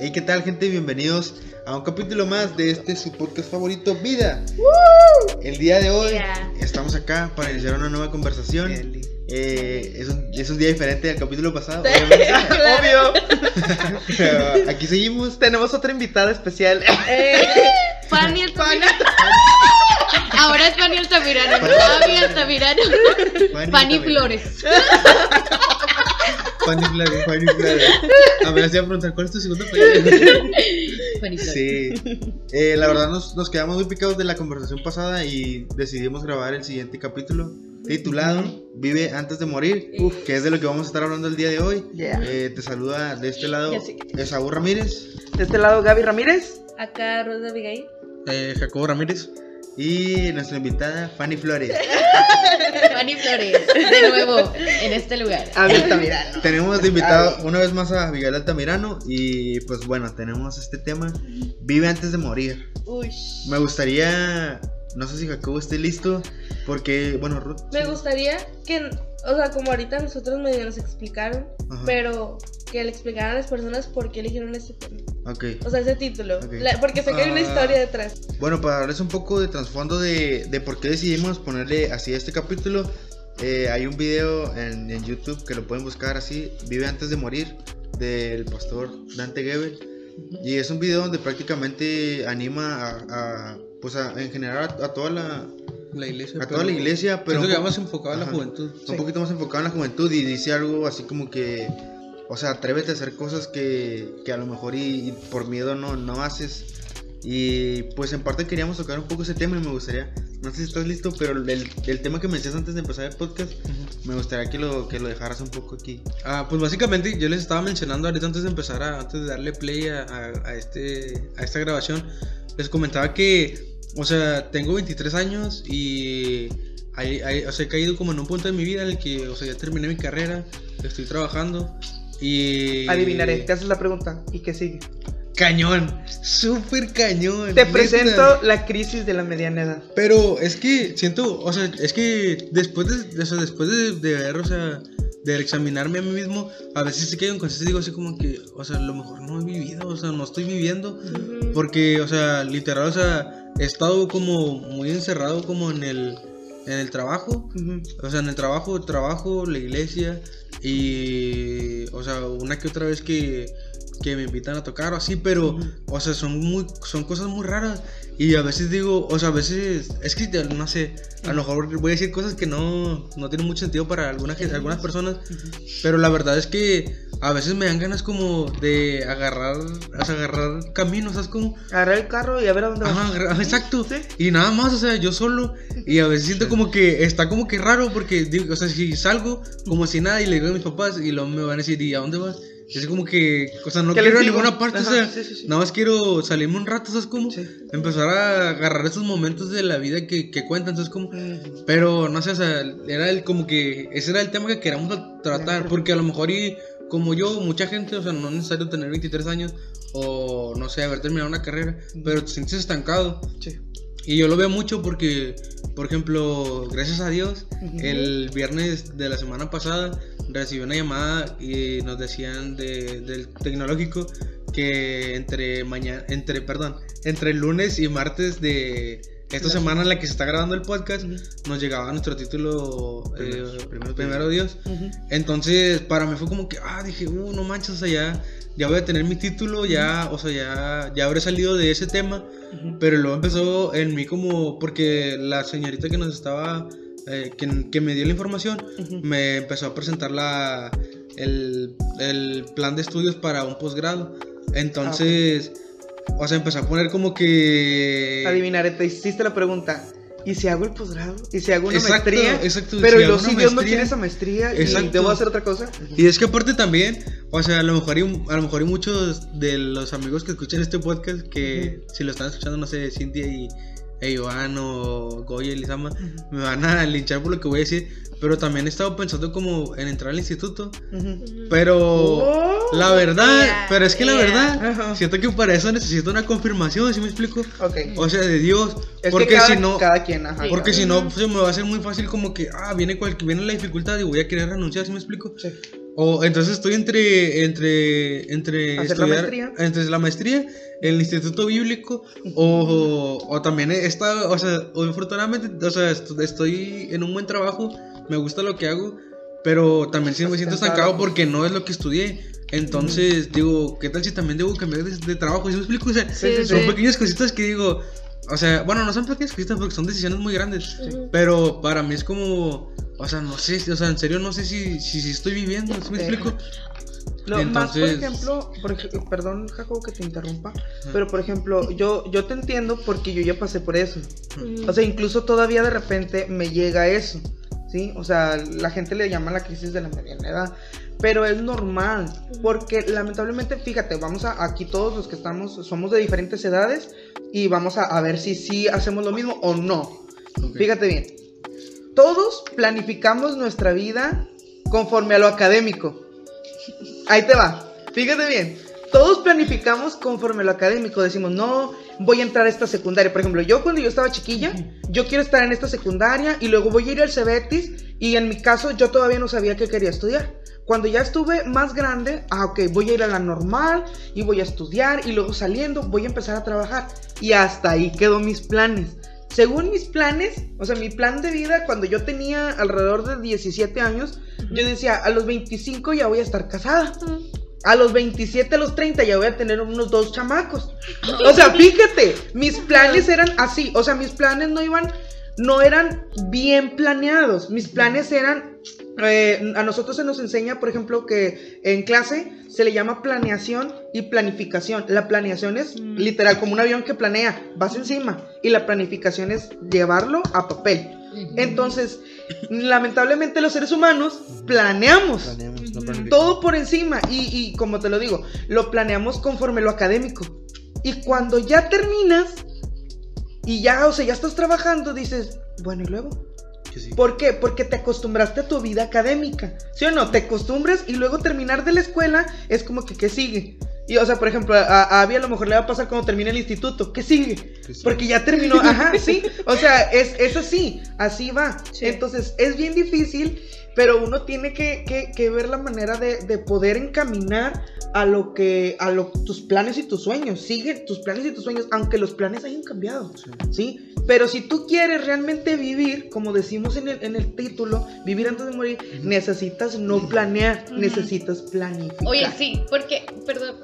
Hey, ¿qué tal, gente? Bienvenidos a un capítulo más de este su podcast favorito, Vida. El día de hoy Yeah. estamos acá para iniciar una nueva conversación. Eh, es, un, es un día diferente al capítulo pasado, Claro. Obvio. Aquí seguimos. Tenemos otra invitada especial. Eh, Fanny Altamirano. Ahora es Fanny Altamirano, no Fanny Altamirano. Fanny también. Flores. Fanny Flores, Fanny Flores. A ver, se iba a preguntar, ¿cuál es tu segundo apellido? Fanny. Sí. Eh, la verdad nos, nos quedamos muy picados de la conversación pasada y decidimos grabar el siguiente capítulo titulado Vive antes de morir, Uf. que es de lo que vamos a estar hablando el día de hoy. Yeah. Eh, te saluda de este lado Esaú Ramírez De este lado, Gaby Ramírez. Acá Rosa Abigail. Eh, Jacobo Ramírez. Y nuestra invitada Fanny Flores. Fanny Flores. De nuevo, en este lugar. Mira. tenemos de invitado una vez más a Miguel Altamirano y pues bueno, tenemos este tema Vive antes de morir. Uy. Me gustaría, no sé si Jacobo esté listo, porque bueno, Ruth. Me gustaría que, o sea, como ahorita nosotros medio nos explicaron, Ajá. pero que le explicaran a las personas por qué eligieron este tema. Ok. O sea, ese título. Ok. La- porque sé que hay una Ah. historia detrás. Bueno, para darles un poco de trasfondo de, de por qué decidimos ponerle así a este capítulo, eh, hay un video en, en YouTube que lo pueden buscar así, Vive antes de morir, del pastor Dante Gebel. Y es un video donde prácticamente anima a, a, pues a, en general a, a toda la, La iglesia. a toda la iglesia, pero un que más enfocado en la juventud. un poquito más enfocado en la juventud y dice algo así como que, o sea, atrévete a hacer cosas que, que a lo mejor y, y por miedo no, no haces. Y pues en parte queríamos tocar un poco ese tema y me gustaría, no sé si estás listo, pero el, el tema que me decías antes de empezar el podcast, me gustaría que lo, que lo dejaras un poco aquí. Ah, pues básicamente yo les estaba mencionando ahorita antes de empezar, a- antes de darle play a, a- a este, a esta grabación, les comentaba que, o sea, tengo 23 años y hay- hay- o sea, he caído como en un punto de mi vida en el que, o sea, ya terminé mi carrera, estoy trabajando y... Adivinaré. Te haces la pregunta. ¿Y qué sigue? Cañón, súper cañón. Te neta. presento la crisis de la mediana edad. Pero es que siento, o sea, es que después de, o sea, después de, de ver, o sea, de examinarme a mí mismo, a veces sí caigo en conciencia y digo así como que, o sea, a lo mejor no he vivido, o sea, no estoy viviendo. Porque, o sea, literal, o sea, he estado como muy encerrado como en el, en el trabajo. O sea, en el trabajo, trabajo, la iglesia y, o sea, una que otra vez que, que me invitan a tocar o así, pero, o sea, son muy, son cosas muy raras. Y a veces digo, o sea, a veces, es que no sé, a lo mejor voy a decir cosas que no, no tienen mucho sentido para algunas, algunas personas, pero la verdad es que a veces me dan ganas como de agarrar, o sea, agarrar caminos, ¿sabes cómo? Agarrar el carro y a ver a dónde vas. Ajá, exacto. Sí. Y nada más, o sea, yo solo. Y a veces siento como que está como que raro porque, digo, o sea, si salgo como si nada y le digo a mis papás y luego me van a decir, ¿y a dónde vas? Así como que, o sea, no ¿Qué quiero ir a ninguna parte, o Ajá, sea, sí, sí, sí. nada más quiero salirme un rato, ¿sabes cómo? Sí. Empezar a agarrar esos momentos de la vida que, que cuentan, ¿sabes cómo? Ujú. Pero no sé, o sea, era el, como que ese era el tema que queríamos tratar, porque a lo mejor y como yo, mucha gente, o sea, no es necesario tener 23 años o no sé, haber terminado una carrera, pero te sientes estancado. Sí. Y yo lo veo mucho porque, por ejemplo, gracias a Dios, el viernes de la semana pasada recibí una llamada y nos decían de- del tecnológico que entre mañana, entre, perdón, entre el lunes y martes de esta semana en la que se está grabando el podcast, Ujú. nos llegaba nuestro título Primero- eh, primero primero, Dios. Ujú. Entonces, para mí fue como que, ah, dije, uh, no manches, o sea, ya, ya voy a tener mi título, ya, o sea, ya, ya habré salido de ese tema. Pero luego empezó en mí como, porque la señorita que nos estaba, eh, que, que me dio la información, me empezó a presentar la, el, el plan de estudios para un posgrado. Entonces, o sea, empezó a poner como que... Adivinaré, te hiciste la pregunta. ¿Y si hago el posgrado? ¿Y si hago una Exacto, maestría? exacto, Pero si y si Dios no quiere esa maestría y Exacto. debo hacer otra cosa. Y es que aparte también, o sea, a lo mejor hay, a lo mejor hay muchos de los amigos que escuchan este podcast que si lo están escuchando, no sé, Cintia y Iván o Goya y Lizama, me van a linchar por lo que voy a decir, pero también he estado pensando como en entrar al instituto, pero Oh. la verdad, Yeah, pero es que la verdad, siento que para eso necesito una confirmación, ¿sí me explico? Ok. O sea, de Dios, Es porque que cada, si no, cada quien, ajá. porque cada- si no, se me va a hacer muy fácil como que, ah, viene, cual, viene la dificultad y voy a querer renunciar, ¿sí me explico? Sí. O entonces estoy entre entre entre ¿Hacer la estudiar maestría? entre la maestría, el instituto bíblico o, o también está, o sea, afortunadamente, o sea, est- estoy en un buen trabajo, me gusta lo que hago, pero también sí me siento cansado. estancado porque no es lo que estudié. Entonces, digo, ¿qué tal si también debo cambiar de, de trabajo? ¿Sí me explico? O sea, Sí, sí, son sí. pequeñas cositas que digo, o sea, bueno, no son pequeñas cositas porque son decisiones muy grandes, pero para mí es como, o sea, no sé, o sea, en serio no sé si, si, si estoy viviendo, ¿sí me Eh, explico? Lo más, por Entonces- ejemplo, por perdón, Jacobo, que te interrumpa, pero por ejemplo, yo, yo te entiendo porque yo ya pasé por eso. O sea, incluso todavía de repente me llega eso, ¿sí? O sea, la gente le llama la crisis de la mediana edad, pero es normal, porque lamentablemente, fíjate, vamos a, aquí todos los que estamos, somos de diferentes edades y vamos a, a ver si sí hacemos lo mismo o no. Fíjate bien, todos planificamos nuestra vida conforme a lo académico. Ahí te va. Fíjate bien. Todos planificamos conforme a lo académico. Decimos, no, voy a entrar a esta secundaria. Por ejemplo, yo cuando yo estaba chiquilla, yo quiero estar en esta secundaria y luego voy a ir al Cebetis. Y en mi caso, yo todavía no sabía qué quería estudiar. Cuando ya estuve más grande, ah, ok, voy a ir a la normal y voy a estudiar. Y luego saliendo, voy a empezar a trabajar. Y hasta ahí quedó mis planes. Según mis planes, o sea, mi plan de vida, cuando yo tenía alrededor de 17 años, yo decía, a los 25 ya voy a estar casada. A los 27, a los 30 ya voy a tener unos dos chamacos. O sea, fíjate, mis planes eran así. O sea, mis planes no iban, no eran bien planeados. Mis planes eran, eh, a nosotros se nos enseña, por ejemplo, que en clase se le llama planeación y planificación. La planeación es Mm. literal como un avión que planea, vas encima. Y la planificación es llevarlo a papel. Entonces, lamentablemente los seres humanos planeamos todo por encima y, y como te lo digo, lo planeamos conforme lo académico. Y cuando ya terminas y ya, o sea, ya estás trabajando, dices, bueno, ¿y luego? Sí. ¿Por qué? Porque te acostumbraste a tu vida académica. ¿Sí o no? Te acostumbras y luego terminar de la escuela es como que, ¿qué sigue? Y, o sea, por ejemplo, a, a Abby a lo mejor le va a pasar cuando termine el instituto. ¿Qué sigue? Porque ya terminó, ajá, sí. O sea, es, es así, así va. Sí. Entonces, es bien difícil, pero uno tiene que, que- que ver la manera de, de poder encaminar a lo que, a lo, tus planes y tus sueños. Sigue tus planes y tus sueños, aunque los planes hayan cambiado. Sí. ¿sí? Pero si tú quieres realmente vivir, como decimos en el, en el título, vivir antes de morir, necesitas no planear, necesitas planificar. Oye, sí, porque, perdón,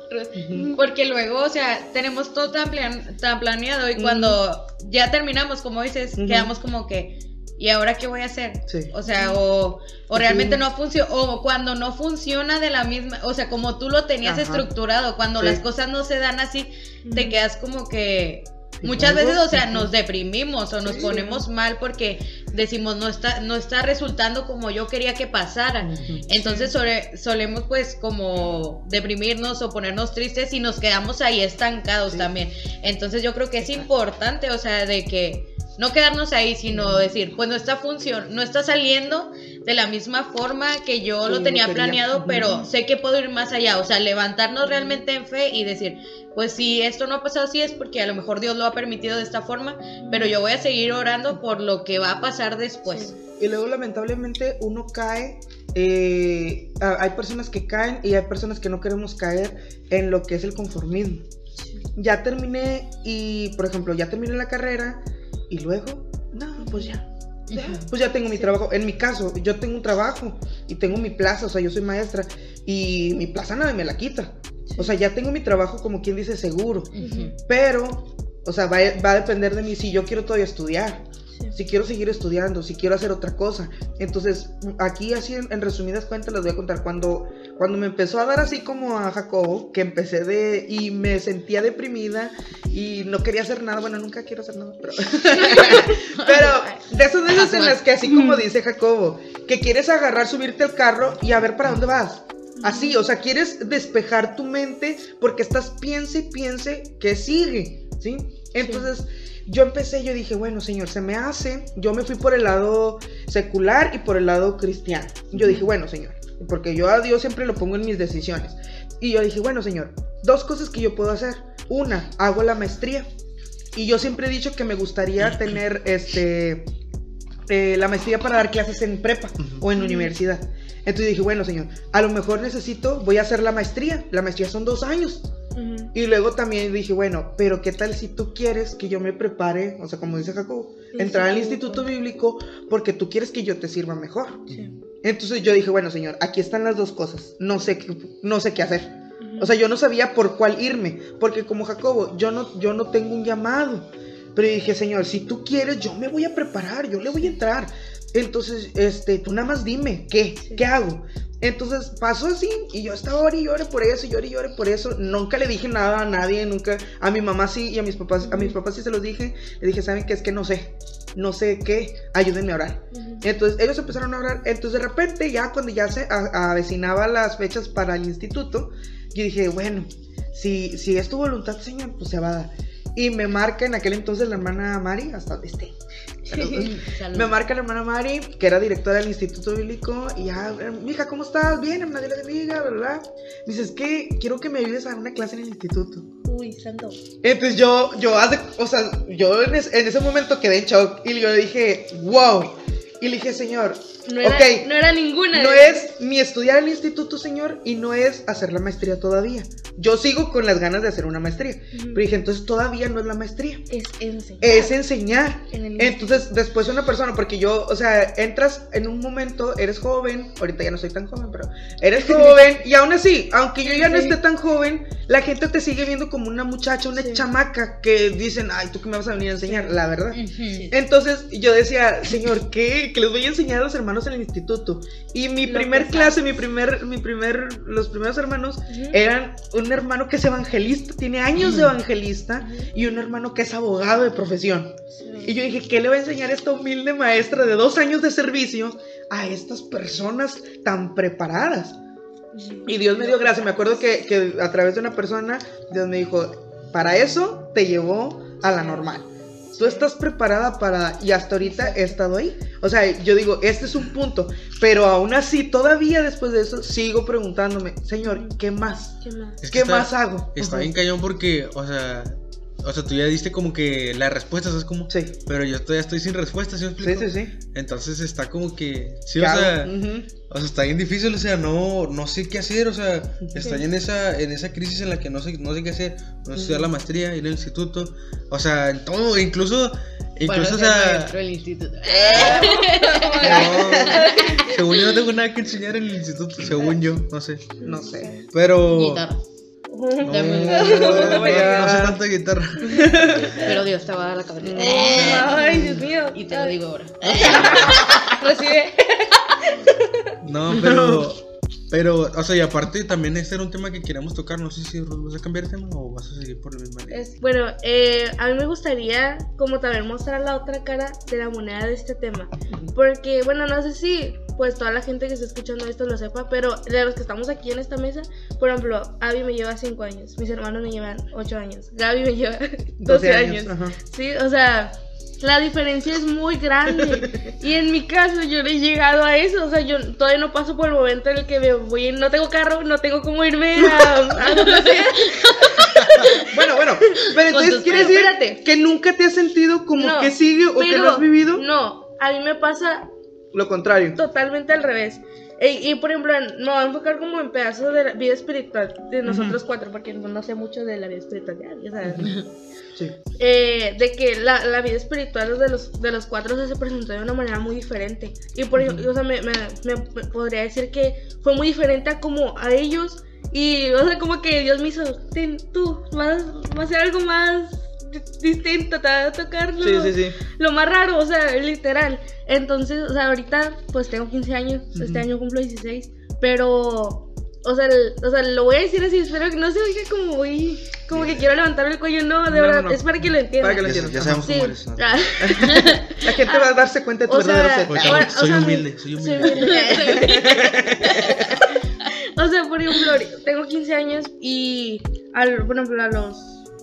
Ujú. porque luego, o sea, tenemos todo tan, plan- tan planeado y cuando ya terminamos, como dices, quedamos como que, ¿y ahora qué voy a hacer? Sí. O sea, o, o realmente Sí. no funciona, o cuando no funciona de la misma, o sea, como tú lo tenías Ajá. estructurado, cuando Sí. las cosas no se dan así, te quedas como que... Muchas Algo, veces, o sea, nos deprimimos o nos Sí. ponemos mal porque decimos no está no está resultando como yo quería que pasara. Entonces sole- solemos pues como deprimirnos o ponernos tristes y nos quedamos ahí estancados Sí. también. Entonces yo creo que es importante, o sea, de que no quedarnos ahí, sino decir, pues no está función, no está saliendo de la misma forma que yo lo tenía planeado, pero sé que puedo ir más allá, o sea, levantarnos realmente en fe y decir, pues si esto no ha pasado así es porque a lo mejor Dios lo ha permitido de esta forma, pero yo voy a seguir orando por lo que va a pasar después. Y luego lamentablemente uno cae, eh, hay personas que caen y hay personas que no queremos caer en lo que es el conformismo. Ya terminé y, por ejemplo, ya terminé la carrera y luego, no, pues ya. ya. Pues ya tengo mi trabajo. En mi caso, yo tengo un trabajo y tengo mi plaza, o sea, yo soy maestra y mi plaza nadie me la quita. O sea, ya tengo mi trabajo como quien dice seguro. Pero, o sea, va, a- va a depender de mí si yo quiero todavía estudiar, si quiero seguir estudiando, si quiero hacer otra cosa. Entonces, aquí así en, en resumidas cuentas les voy a contar cuando cuando me empezó a dar así como a Jacobo, que empecé de y me sentía deprimida y no quería hacer nada, bueno, nunca quiero hacer nada, pero pero de esas veces en las que así como dice Jacobo, que quieres agarrar, subirte al carro y a ver para dónde vas. Así, o sea, quieres despejar tu mente porque estás piense y piense que sigue, ¿sí? Entonces, yo empecé, yo dije, bueno, señor, se me hace, yo me fui por el lado secular y por el lado cristiano. Yo dije, bueno, señor, porque yo a Dios siempre lo pongo en mis decisiones. Y yo dije, bueno, señor, dos cosas que yo puedo hacer. Una, hago la maestría. Y yo siempre he dicho que me gustaría tener este eh, la maestría para dar clases en prepa o en universidad. Entonces dije, bueno, señor, a lo mejor necesito, voy a hacer la maestría. La maestría son dos años. Y luego también dije, bueno, pero ¿qué tal si tú quieres que yo me prepare, o sea, como dice Jacobo, entrar al instituto bíblico porque tú quieres que yo te sirva mejor? Sí. Entonces yo dije, bueno, señor, aquí están las dos cosas. No sé qué, no sé qué hacer. O sea, yo no sabía por cuál irme, porque como Jacobo, yo no, yo no tengo un llamado. Pero dije, Señor, si tú quieres, yo me voy a preparar, yo le voy a entrar. Entonces, este, tú nada más dime, ¿qué? ¿Qué hago? Entonces pasó así y yo estaba ore y llore por eso, llore y llore por eso. Nunca le dije nada a nadie, nunca. A mi mamá sí y a mis papás, a mis papás sí se los dije. Le dije, ¿saben qué? Es que no sé, no sé qué, ayúdenme a orar. Entonces ellos empezaron a orar. Entonces de repente ya cuando ya se avecinaba las fechas para el instituto, yo dije, bueno, si, si es tu voluntad, Señor, pues se va a dar. Y me marca en aquel entonces la hermana Mari, hasta donde Salud. Me marca la hermana Mari, que era directora del Instituto Bíblico, y ya, eh, mija, ¿cómo estás? Bien, hermana, Dios la bendiga, ¿verdad? Me dice, es que quiero que me ayudes a dar una clase en el instituto. Uy, santo. Entonces yo, yo, hace, o sea, yo en, es- en ese momento quedé en shock y yo le dije, wow. Y le dije, señor, No era, no era ninguna. no es ni estudiar el instituto, señor, y no es hacer la maestría todavía. Yo sigo con las ganas de hacer una maestría. Ujú. Pero dije, entonces todavía no es la maestría. Es enseñar. Es enseñar. En el Entonces, después una persona, porque yo, o sea, entras en un momento, eres joven, ahorita ya no soy tan joven, pero eres joven, y aún así, aunque yo ya no esté tan joven, la gente te sigue viendo como una muchacha, una Sí. chamaca, que dicen, ay, tú que me vas a venir a enseñar, la verdad. Entonces yo decía, señor, ¿qué? Que les voy a enseñar a los hermanos en el instituto. Y mi Lo primer clase, mi primer, mi primer, los primeros hermanos eran un hermano que es evangelista, tiene años de evangelista, Ujú. y un hermano que es abogado de profesión. Y yo dije, ¿qué le va a enseñar esta humilde maestra de dos años de servicio a estas personas tan preparadas? Y Dios me dio gracia. Me acuerdo que, que a través de una persona, Dios me dijo, para eso te llevó a la normal. Tú estás preparada para... Y hasta ahorita he estado ahí. O sea, yo digo, este es un punto. Pero aún así, todavía después de eso, sigo preguntándome, Señor, ¿qué más? ¿Qué más? Es que ¿Qué está- más hago? Está Ujú. bien cañón porque, o sea, o sea, tú ya diste como que la respuesta, ¿sabes cómo? Sí. Pero yo todavía estoy sin respuesta, ¿sí me Sí, explico? sí, sí. Entonces está como que, sí, ¿Qué o sea, o sea, está bien difícil, o sea, no, no sé qué hacer, o sea, estoy en esa, en esa crisis en la que no sé, no sé qué hacer, no sé estudiar la maestría, ir al instituto, o sea, en todo, incluso, incluso, o Para ser sea, instituto. no, según yo no tengo nada que enseñar en el instituto, según yo, no sé, No sé. pero, Guitarra. No, sé tanto de guitarra. Pero Dios te va a dar la cabeza. Ay, Dios mío. Y te lo digo ahora. Recibe. No, pero. Pero, o sea, y aparte también este era un tema que queríamos tocar. No sé si Ruth, vas a cambiar de tema o vas a seguir por la misma línea. Es- bueno, eh, a mí me gustaría como también mostrar la otra cara de la moneda de este tema. Porque, bueno, no sé si pues toda la gente que está escuchando esto lo sepa, pero de los que estamos aquí en esta mesa, por ejemplo, Abby me lleva 5 años, mis hermanos me llevan 8 años, Gaby me lleva 12 años. Ajá. Sí, o sea, la diferencia es muy grande. y en mi caso yo no he llegado a eso. O sea, yo todavía no paso por el momento en el que me voy, no tengo carro, no tengo cómo irme a, a donde sea. Bueno, bueno, pero entonces quiere decir Espérate. que nunca te has sentido como No, que sigue o que no has vivido No, a mí me pasa lo contrario. totalmente al revés. Y, y, por ejemplo, me voy a enfocar como en pedazos de la vida espiritual de nosotros cuatro, porque no, sé mucho de la vida espiritual. ya, sabes. Sí. eh, de que la, la vida espiritual de los, de los cuatro se presentó de una manera muy diferente. Y por ejemplo, o sea, me, me- podría decir que fue muy diferente a como a ellos. Y, o sea, como que Dios me hizo, "Ten, tú, vas, vas a hacer algo más distinto, te va a tocar lo, Sí, sí, sí. lo más raro, o sea, literal. Entonces, o sea, ahorita pues tengo 15 años, este Ujú. año cumplo 16, pero... O sea, el- o sea, lo voy a decir así, espero que no se oiga como muy... Como que quiero levantarme el cuello, no, de No, verdad, no, no. es para que lo entiendan. Para que lo Ya, entiendas. ya Ajá. sabemos Sí. cómo eres. ¿no? Ah. La gente va a darse cuenta de tu O sea, verdadero ser. Oye, soy o sea, humilde, soy Soy humilde. humilde. o sea, por ejemplo, tengo 15 años y, al, por ejemplo, a los,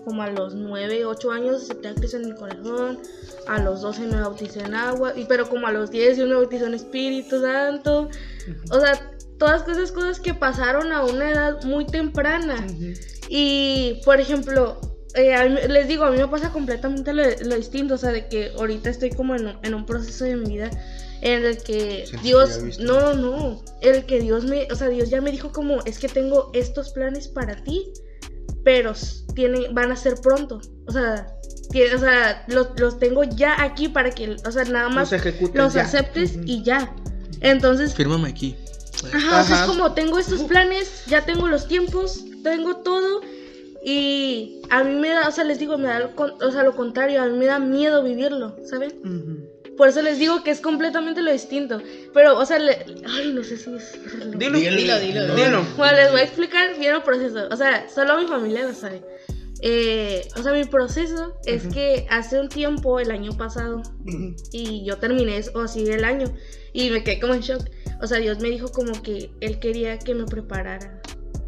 como a los 9, 8 años acepté a Cristo en mi corazón, a los 12 me bauticé en agua, y, pero como a los 10 yo me bauticé en Espíritu Santo. O sea, todas esas cosas que pasaron a una edad muy temprana. Y, por ejemplo, eh, mí- les digo, a mí me pasa completamente lo, lo distinto, o sea, de que ahorita estoy como en, un- en un proceso de mi vida en el que Sientes Dios, no, no, el que Dios me, o sea, Dios ya me dijo como, es que tengo estos planes para ti, pero tienen, van a ser pronto, o sea, tie- o sea, los, los tengo ya aquí para que, o sea, nada más Los ejecutes los aceptes y ya. Entonces, Fírmame aquí. Ajá, o sea, es como tengo estos planes, ya tengo los tiempos, tengo todo. Y a mí me da, o sea, les digo, me da, lo o sea, lo contrario, a mí me da miedo vivirlo, ¿saben? Ujú. Por eso les digo que es completamente lo distinto. Pero, o sea, le- ay, no sé si es... Dilo. Dilo, dilo, dilo. Dilo. Bueno, les voy a explicar bien el proceso. O sea, solo mi familia lo sabe. Eh, o sea, mi proceso es Ujú. que hace un tiempo, el año pasado, Ujú. y yo terminé eso así el año y me quedé como en shock. O sea, Dios me dijo como que Él quería que me preparara.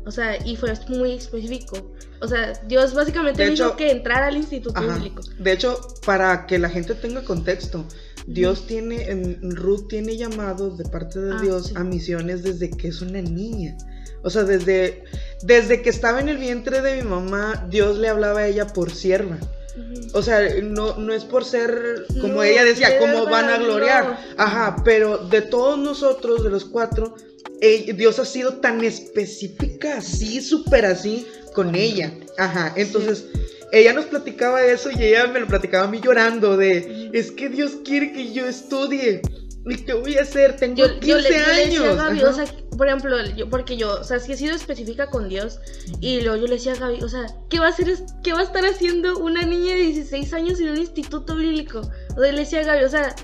O sea, y fue muy específico. O sea, Dios básicamente De me dijo hecho- que entrara al instituto Ajá. bíblico. De hecho, para que la gente tenga contexto, Dios tiene, en- Ruth tiene llamados de parte de Ah, Dios sí. a misiones desde que es una niña. O sea, desde, desde que estaba en el vientre de mi mamá, Dios le hablaba a ella por sierva. O sea, no, no es por ser, como No, ella decía, de como van a gloriar. Ajá, pero de todos nosotros, de los cuatro, eh, Dios ha sido tan específica, así, súper así, con ella. Ajá, entonces ella nos platicaba eso y ella me lo platicaba a mí llorando de, es que Dios quiere que yo estudie. ¿Y qué voy a hacer? Tengo Yo, 15 yo le, yo le años. decía a Gaby, o sea, por ejemplo, yo, porque yo, o sea, sí he sido específica con Dios. Y luego yo le decía a Gaby, o sea, ¿qué va a hacer, qué va a estar haciendo una niña de 16 años en un instituto bíblico? O sea, le decía a Gaby, o sea,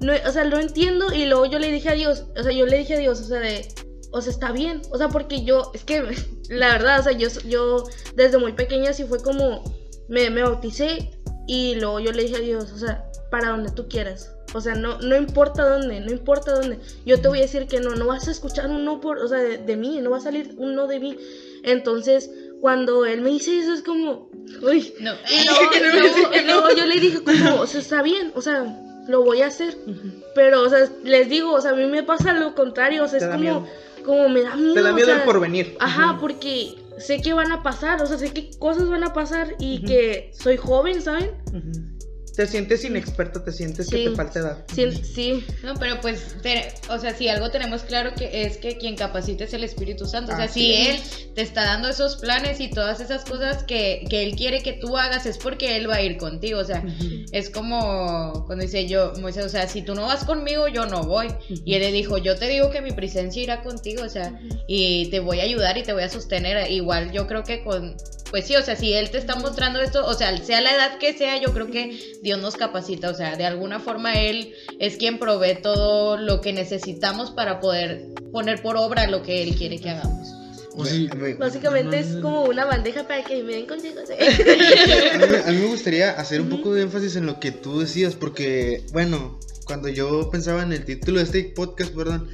no, o sea, lo entiendo. Y luego yo le dije a Dios, o sea, yo le dije a Dios, o sea, de, o sea, está bien. O sea, porque yo, es que, la verdad, o sea, yo, yo desde muy pequeña sí fue como, me, me bauticé. Y luego yo le dije a Dios, o sea, para donde tú quieras. O sea, no, no importa dónde, no importa dónde. Yo te voy a decir que no, no vas a escuchar un no por, o sea, de, de mí, no va a salir un no de mí. Entonces, cuando él me dice eso, es como, uy. No. Y luego, yo le dije como, o sea, está bien, o sea, lo voy a hacer. Ujú. Pero, o sea, les digo, o sea, a mí me pasa lo contrario, o sea, Te es como, miedo. como me da miedo. Te da o miedo sea, el porvenir. Ajá, Ujú. porque sé que van a pasar, o sea, sé que cosas van a pasar y que soy joven, ¿saben? Ujú. Te sientes inexperta, te sientes que te falta edad. Sí, sí. No, pero pues, te- o sea, si algo tenemos claro que es que quien capacita es el Espíritu Santo. O sea, si es. Él te está dando esos planes y todas esas cosas que, que Él quiere que tú hagas, es porque Él va a ir contigo. O sea, es como cuando dice yo, Moisés, o sea, si tú no vas conmigo, yo no voy. Y Él le dijo, yo te digo que mi presencia irá contigo, o sea, y te voy a ayudar y te voy a sostener. Igual yo creo que con, pues sí, o sea, si Él te está mostrando esto, o sea, sea la edad que sea, yo creo que Dios nos capacita, o sea, de alguna forma Él es quien provee todo lo que necesitamos para poder poner por obra lo que Él quiere que hagamos. Sí, Básicamente es como una bandeja para que me den consejos. A mí, me- a mí me gustaría hacer un poco de énfasis en lo que tú decías, porque, bueno, cuando yo pensaba en el título de este podcast, perdón,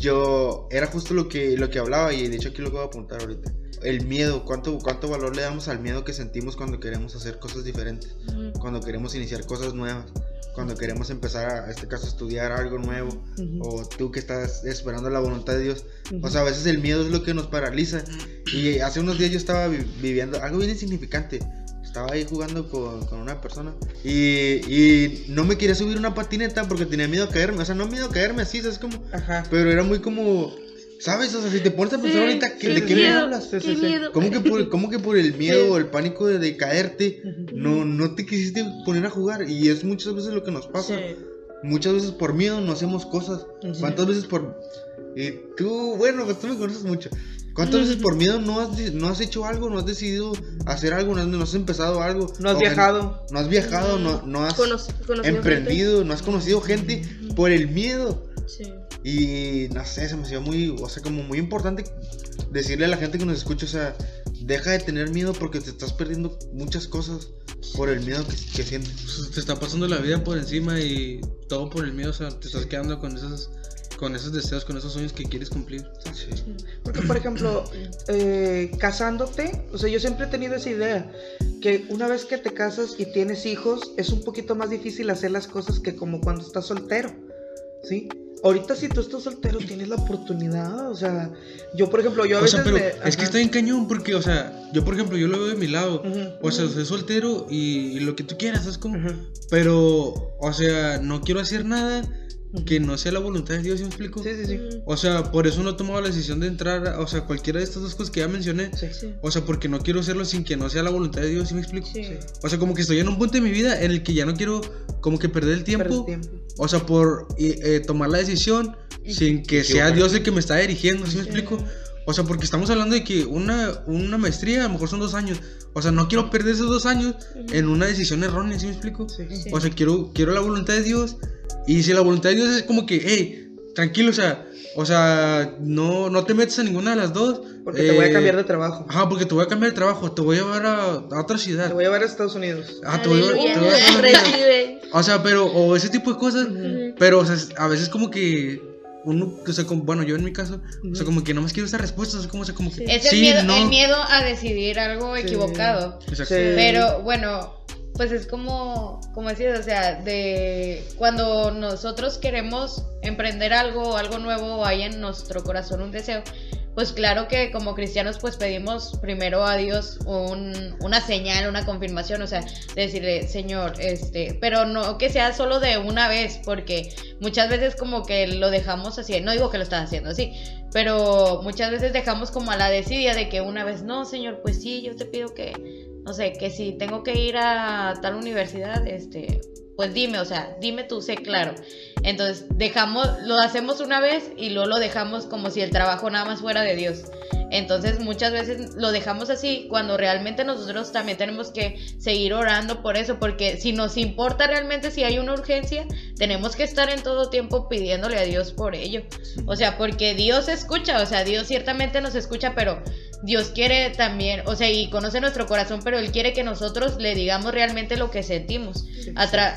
yo era justo lo que, lo que hablaba y de hecho aquí lo voy a apuntar ahorita. El miedo, ¿cuánto, cuánto valor le damos al miedo que sentimos cuando queremos hacer cosas diferentes, cuando queremos iniciar cosas nuevas, cuando queremos empezar, a, en este caso, estudiar algo nuevo, o tú que estás esperando la voluntad de Dios. O sea, a veces el miedo es lo que nos paraliza. Y hace unos días yo estaba vi- viviendo algo bien insignificante. Estaba ahí jugando con, con una persona. Y, y no me quería subir una patineta porque tenía miedo a caerme. O sea, no miedo a caerme así, ¿sabes cómo? Ajá. Pero era muy como... ¿Sabes? O sea, si te pones a pensar ahorita, ¿qué- ¿de qué me miedo, hablas? Sí, qué sí, sí. miedo. ¿Cómo que, por, cómo que por el miedo Sí. o el pánico de, de caerte no, no te quisiste poner a jugar? Y es muchas veces lo que nos pasa. Sí. Muchas veces por miedo no hacemos cosas. ¿Cuántas veces por... Y tú, bueno, pues tú me conoces mucho. ¿Cuántas veces por miedo no has, no has hecho algo, no has decidido hacer algo, no has, no has empezado algo? No has viajado. No has viajado, no, no has Conoc- emprendido, no has conocido gente por el miedo. gente. Sí. Y no sé, se me hacía muy, o sea, como muy importante decirle a la gente que nos escucha, o sea, deja de tener miedo porque te estás perdiendo muchas cosas por el miedo que, que sientes. te está pasando la vida por encima y todo por el miedo, o sea, te estás quedando con esos, con esos deseos, con esos sueños que quieres cumplir. Sí. Porque, por ejemplo, eh, casándote, o sea, yo siempre he tenido esa idea, que una vez que te casas y tienes hijos, es un poquito más difícil hacer las cosas que como cuando estás soltero, ¿sí? Ahorita si tú estás soltero tienes la oportunidad, o sea, yo por ejemplo, yo a O veces sea, pero me- es que está bien cañón porque, o sea, yo por ejemplo, yo lo veo de mi lado. Ujú. O sea, soy soltero y, y lo que tú quieras, es como. Ujú. Pero, o sea, no quiero hacer nada que no sea la voluntad de Dios, ¿sí me explico? Sí, sí, sí. O sea, por eso no he tomado la decisión de entrar, a- o sea, cualquiera de estas dos cosas que ya mencioné. Sí. Sí. O sea, porque no quiero hacerlo sin que no sea la voluntad de Dios, ¿sí me explico? Sí. O sea, como que estoy en un punto de mi vida en el que ya no quiero como que perder el tiempo. Perder tiempo. O sea, por eh, eh, tomar la decisión sin que sea Dios el que me está dirigiendo, ¿sí me explico? O sea, porque estamos hablando de que una, una maestría a lo mejor son dos años. O sea, no quiero perder esos dos años en una decisión errónea, ¿sí me explico? Sí. Sí. O sea, quiero, quiero la voluntad de Dios. Y si la voluntad de Dios es como que, hey, tranquilo, o sea, o sea, no, no te metes a ninguna de las dos. Porque te voy a eh, cambiar de trabajo. Ajá, porque te voy a cambiar de trabajo, te voy a llevar a, a otra ciudad. Te voy a llevar a Estados Unidos. Ah, te voy a, te voy a- a-. O sea, pero, o ese tipo de cosas, Ujú. pero, o sea, a veces como que uno, o sea, como- bueno, yo en mi caso, o sea, como que no más quiero esa respuesta, o sea, como, o sea, como que, Es el, sí, miedo, no. el miedo a decidir algo Sí. equivocado. Exacto. Sí. Pero bueno, pues es como, como decías, o sea, de cuando nosotros queremos emprender algo, algo nuevo, hay en nuestro corazón un deseo, pues claro que como cristianos pues pedimos primero a Dios un- una señal, una confirmación, o sea, decirle, Señor, este, pero no que sea solo de una vez, porque muchas veces como que lo dejamos así, no digo que lo estás haciendo así, pero muchas veces dejamos como a la desidia de que una vez, no, Señor, pues sí, yo te pido que, no sé, que si tengo que ir a tal universidad, este, pues dime, o sea, dime tú, sé claro. Entonces, dejamos, lo hacemos una vez y luego lo dejamos como si el trabajo nada más fuera de Dios. Entonces, muchas veces lo dejamos así cuando realmente nosotros también tenemos que seguir orando por eso, porque si nos importa realmente si hay una urgencia, tenemos que estar en todo tiempo pidiéndole a Dios por ello. O sea, porque Dios escucha, o sea, Dios ciertamente nos escucha, pero Dios quiere también, o sea, y conoce nuestro corazón, pero Él quiere que nosotros le digamos realmente lo que sentimos,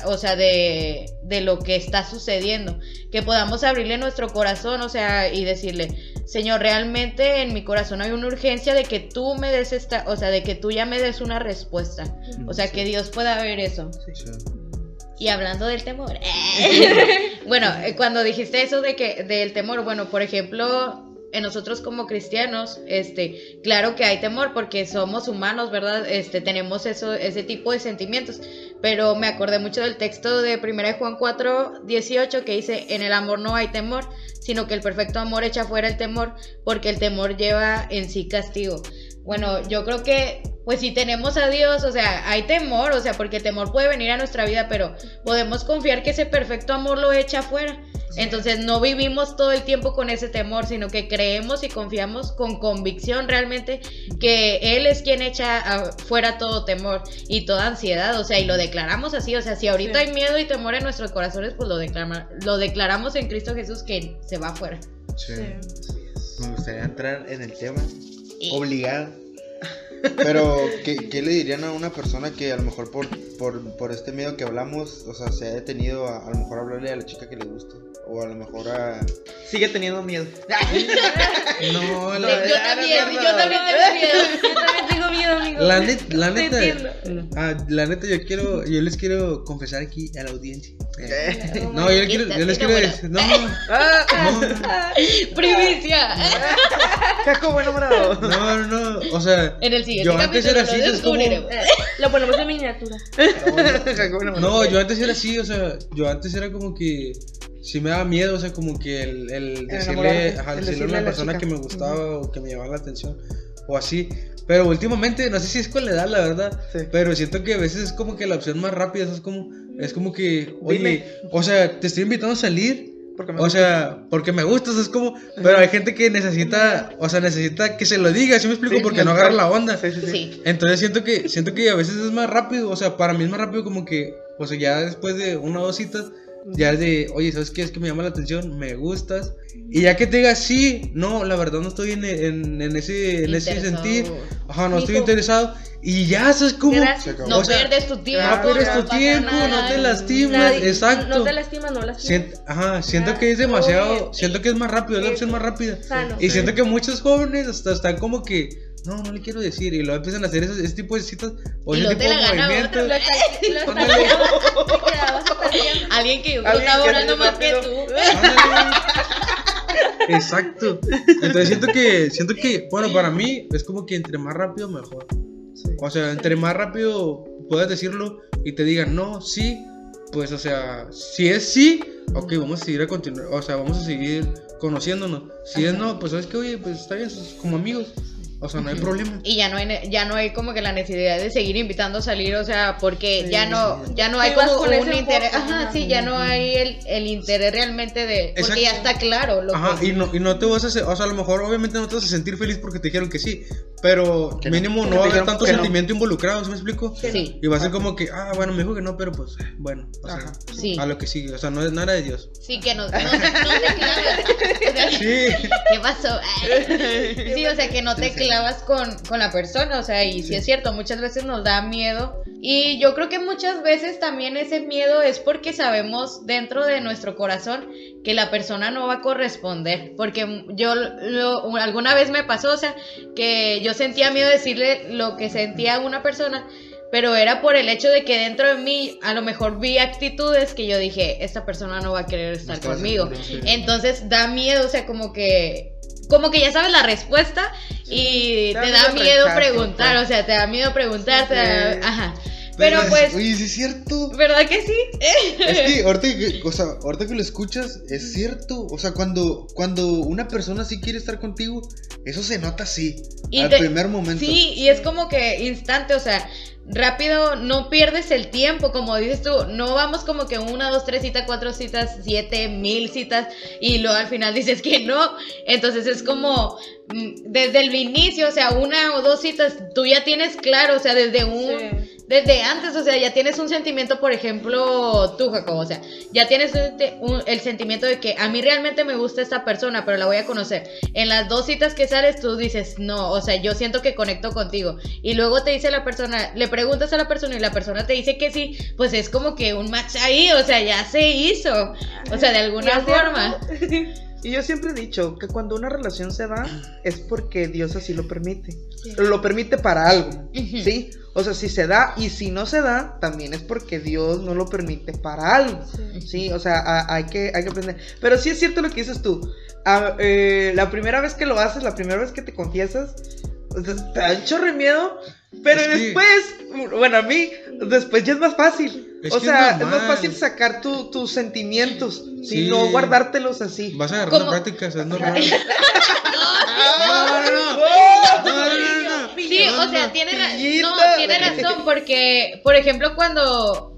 o sea, de, de lo que está sucediendo, que podamos abrirle nuestro corazón, o sea, y decirle, Señor, realmente en mi corazón hay una urgencia de que tú me des esta, o sea, de que tú ya me des una respuesta, o sea, que Dios pueda ver eso. Sí. Y hablando del temor. bueno, eh, cuando dijiste eso de que del temor, bueno, por ejemplo, en nosotros como cristianos, este, claro que hay temor porque somos humanos, ¿verdad? Este, tenemos eso ese tipo de sentimientos, pero me acordé mucho del texto de 1 Juan 4, 18 que dice, "En el amor no hay temor, sino que el perfecto amor echa fuera el temor, porque el temor lleva en sí castigo." Bueno, yo creo que pues si tenemos a Dios, o sea, hay temor, o sea, porque temor puede venir a nuestra vida, pero podemos confiar que ese perfecto amor lo echa afuera. Entonces no vivimos todo el tiempo con ese temor, sino que creemos y confiamos con convicción realmente que Él es quien echa afuera todo temor y toda ansiedad, o sea, y lo declaramos así, o sea, si ahorita Sí. hay miedo y temor en nuestros corazones, pues lo, declama- lo declaramos en Cristo Jesús que se va afuera. Sí. Me gustaría entrar en el tema. Y- Obligado. Pero, ¿qué, qué le dirían a una persona que a lo mejor por, por, por este miedo que hablamos, o sea, se ha detenido a, a lo mejor a hablarle a la chica que le gusta? O a lo mejor a... Sigue teniendo miedo. No, la, yo también, yo también tengo miedo. Yo también tengo miedo, amigo. la, net- la neta, ah, la neta, yo quiero, yo les quiero confesar aquí a la audiencia. Eh. No, yo, les quiero, yo les quiero decir, no, no, Primicia. Jacobo enamorado. no, no, o sea, En el yo antes capítulo era así, lo es como. Eh, Lo ponemos en miniatura. No, yo antes era así, o sea, yo antes era como que, sí me daba miedo, o sea, como que el, el decirle, ajá, el decirle a a una la persona chica. que me gustaba o que me llamaba la atención, o así, pero últimamente, no sé si es con la edad, la verdad, Sí. pero siento que a veces es como que la opción más rápida, es como, es como que, oye, Dime. o sea, te estoy invitando a salir, Porque me O sea, porque me gustas, es como. Pero hay gente que necesita, o sea, necesita que se lo diga, ¿sí me explico? Sí, porque no agarra la onda. Sí, sí, sí. Sí. Entonces siento que, siento que a veces es más rápido, o sea, para mí es más rápido como que, o sea, ya después de una o dos citas, ya es de, oye, ¿sabes qué? Es que me llama la atención, me gustas. Y ya que te digas, sí, no, la verdad no estoy en, en, en ese, en ese sentir, ajá, no estoy Mijo. interesado. Y ya, ¿sabes cómo? No O sea, pierdes tu tiempo. claro, No pierdes no tu pasa tiempo, no nada. te lastimas, Nadie- exacto. No te lastima, no lastima. Siento, ajá, siento Ah, que es demasiado, oye. siento que es más rápido, es la opción más rápida. Sano. Y siento que muchos jóvenes hasta están como que, no, no le quiero decir, y luego empiezan a hacer ese, ese tipo de citas o Y ese luego tipo de movimientos. otro. Lo está- lo está- Alguien que está sí más que tú. Exacto. Entonces siento que, siento que, bueno, para mí es como que entre más rápido mejor. Sí. O sea, entre más rápido puedas decirlo y te digan no, sí, pues, o sea, si es sí, ok, vamos a seguir a continuar, o sea, vamos a seguir conociéndonos. Si es no, pues sabes que, oye, pues está bien, como amigos, o sea, no hay problema. Y ya no hay ya no hay como que la necesidad de seguir invitando a salir, o sea, porque Sí, ya no ya no hay como con un interés, ajá, ajá. sí, ya no hay el, el interés realmente de porque ya Exacto. está claro lo Ajá, que y no, y no te vas a hacer, o sea, a lo mejor obviamente no te vas a sentir feliz porque te dijeron que sí, pero Que no. mínimo no te va a haber tanto que no. sentimiento involucrado, ¿sí me explico? Sí. Y va a ser como que, ah, bueno, me dijo que no, pero pues, bueno, o sea. Sí. a lo que sigue, o sea, no es nada de Dios. Sí, que no, no, te- no te clavas. O sea, Sí. ¿Qué pasó? Sí, o sea, que no te clavas con, con la persona, o sea, y sí. es cierto, muchas veces nos da miedo. Y yo creo que muchas veces también ese miedo es porque sabemos dentro de nuestro corazón que la persona no va a corresponder. Porque yo lo- alguna vez me pasó, o sea, que yo sentía miedo de decirle lo que sentía a una persona. Pero era por el hecho de que dentro de mí a lo mejor vi actitudes que yo dije, esta persona no va a querer estar conmigo. Entonces da miedo, o sea, como que como que ya sabes la respuesta y Te da miedo preguntar, pues. o sea, te da miedo preguntar, te da- Sí. ajá. Pero es- pues, Oye, sí es cierto. ¿verdad que sí? Es que ahorita que, o sea, ahorita que lo escuchas, es cierto. O sea, cuando, cuando una persona sí quiere estar contigo, eso se nota así. Y al te- primer momento. Sí, y es como que instante, o sea, rápido, no pierdes el tiempo, como dices tú, no vamos como que una, dos, tres citas, cuatro citas, siete, mil citas, y luego al final dices que no. Entonces es como desde el inicio, o sea, una o dos citas, tú ya tienes claro, o sea, desde un... Sí. Desde antes, o sea, ya tienes un sentimiento, por ejemplo, tú, Jacobo, o sea, ya tienes un- el sentimiento de que a mí realmente me gusta esta persona, pero la voy a conocer. En las dos citas que sales, tú dices, no, o sea, yo siento que conecto contigo. Y luego te dice la persona, le preguntas a la persona y la persona te dice que sí, pues es como que un match ahí, o sea, ya se hizo. O sea, de alguna forma. Y yo siempre he dicho que cuando una relación se da es porque Dios así lo permite. Lo permite para algo. ¿sí? O sea, si se da y si no se da, también es porque Dios no lo permite para algo. Sí, o sea, a- hay, que, hay que aprender. Pero sí es cierto lo que dices tú. A- eh, la primera vez que lo haces, la primera vez que te confiesas, te da un chorro de miedo. Pero Es que- después, bueno, a mí, después ya es más fácil. Es o es sea, es, más fácil sacar tu- tus sentimientos, Sí. y no guardártelos así. Vas agarrando ¿Cómo? prácticas, es normal. No, no, no, no, no. Sí, No, o sea, no. tiene, ra- no, tiene razón, porque, por ejemplo, cuando,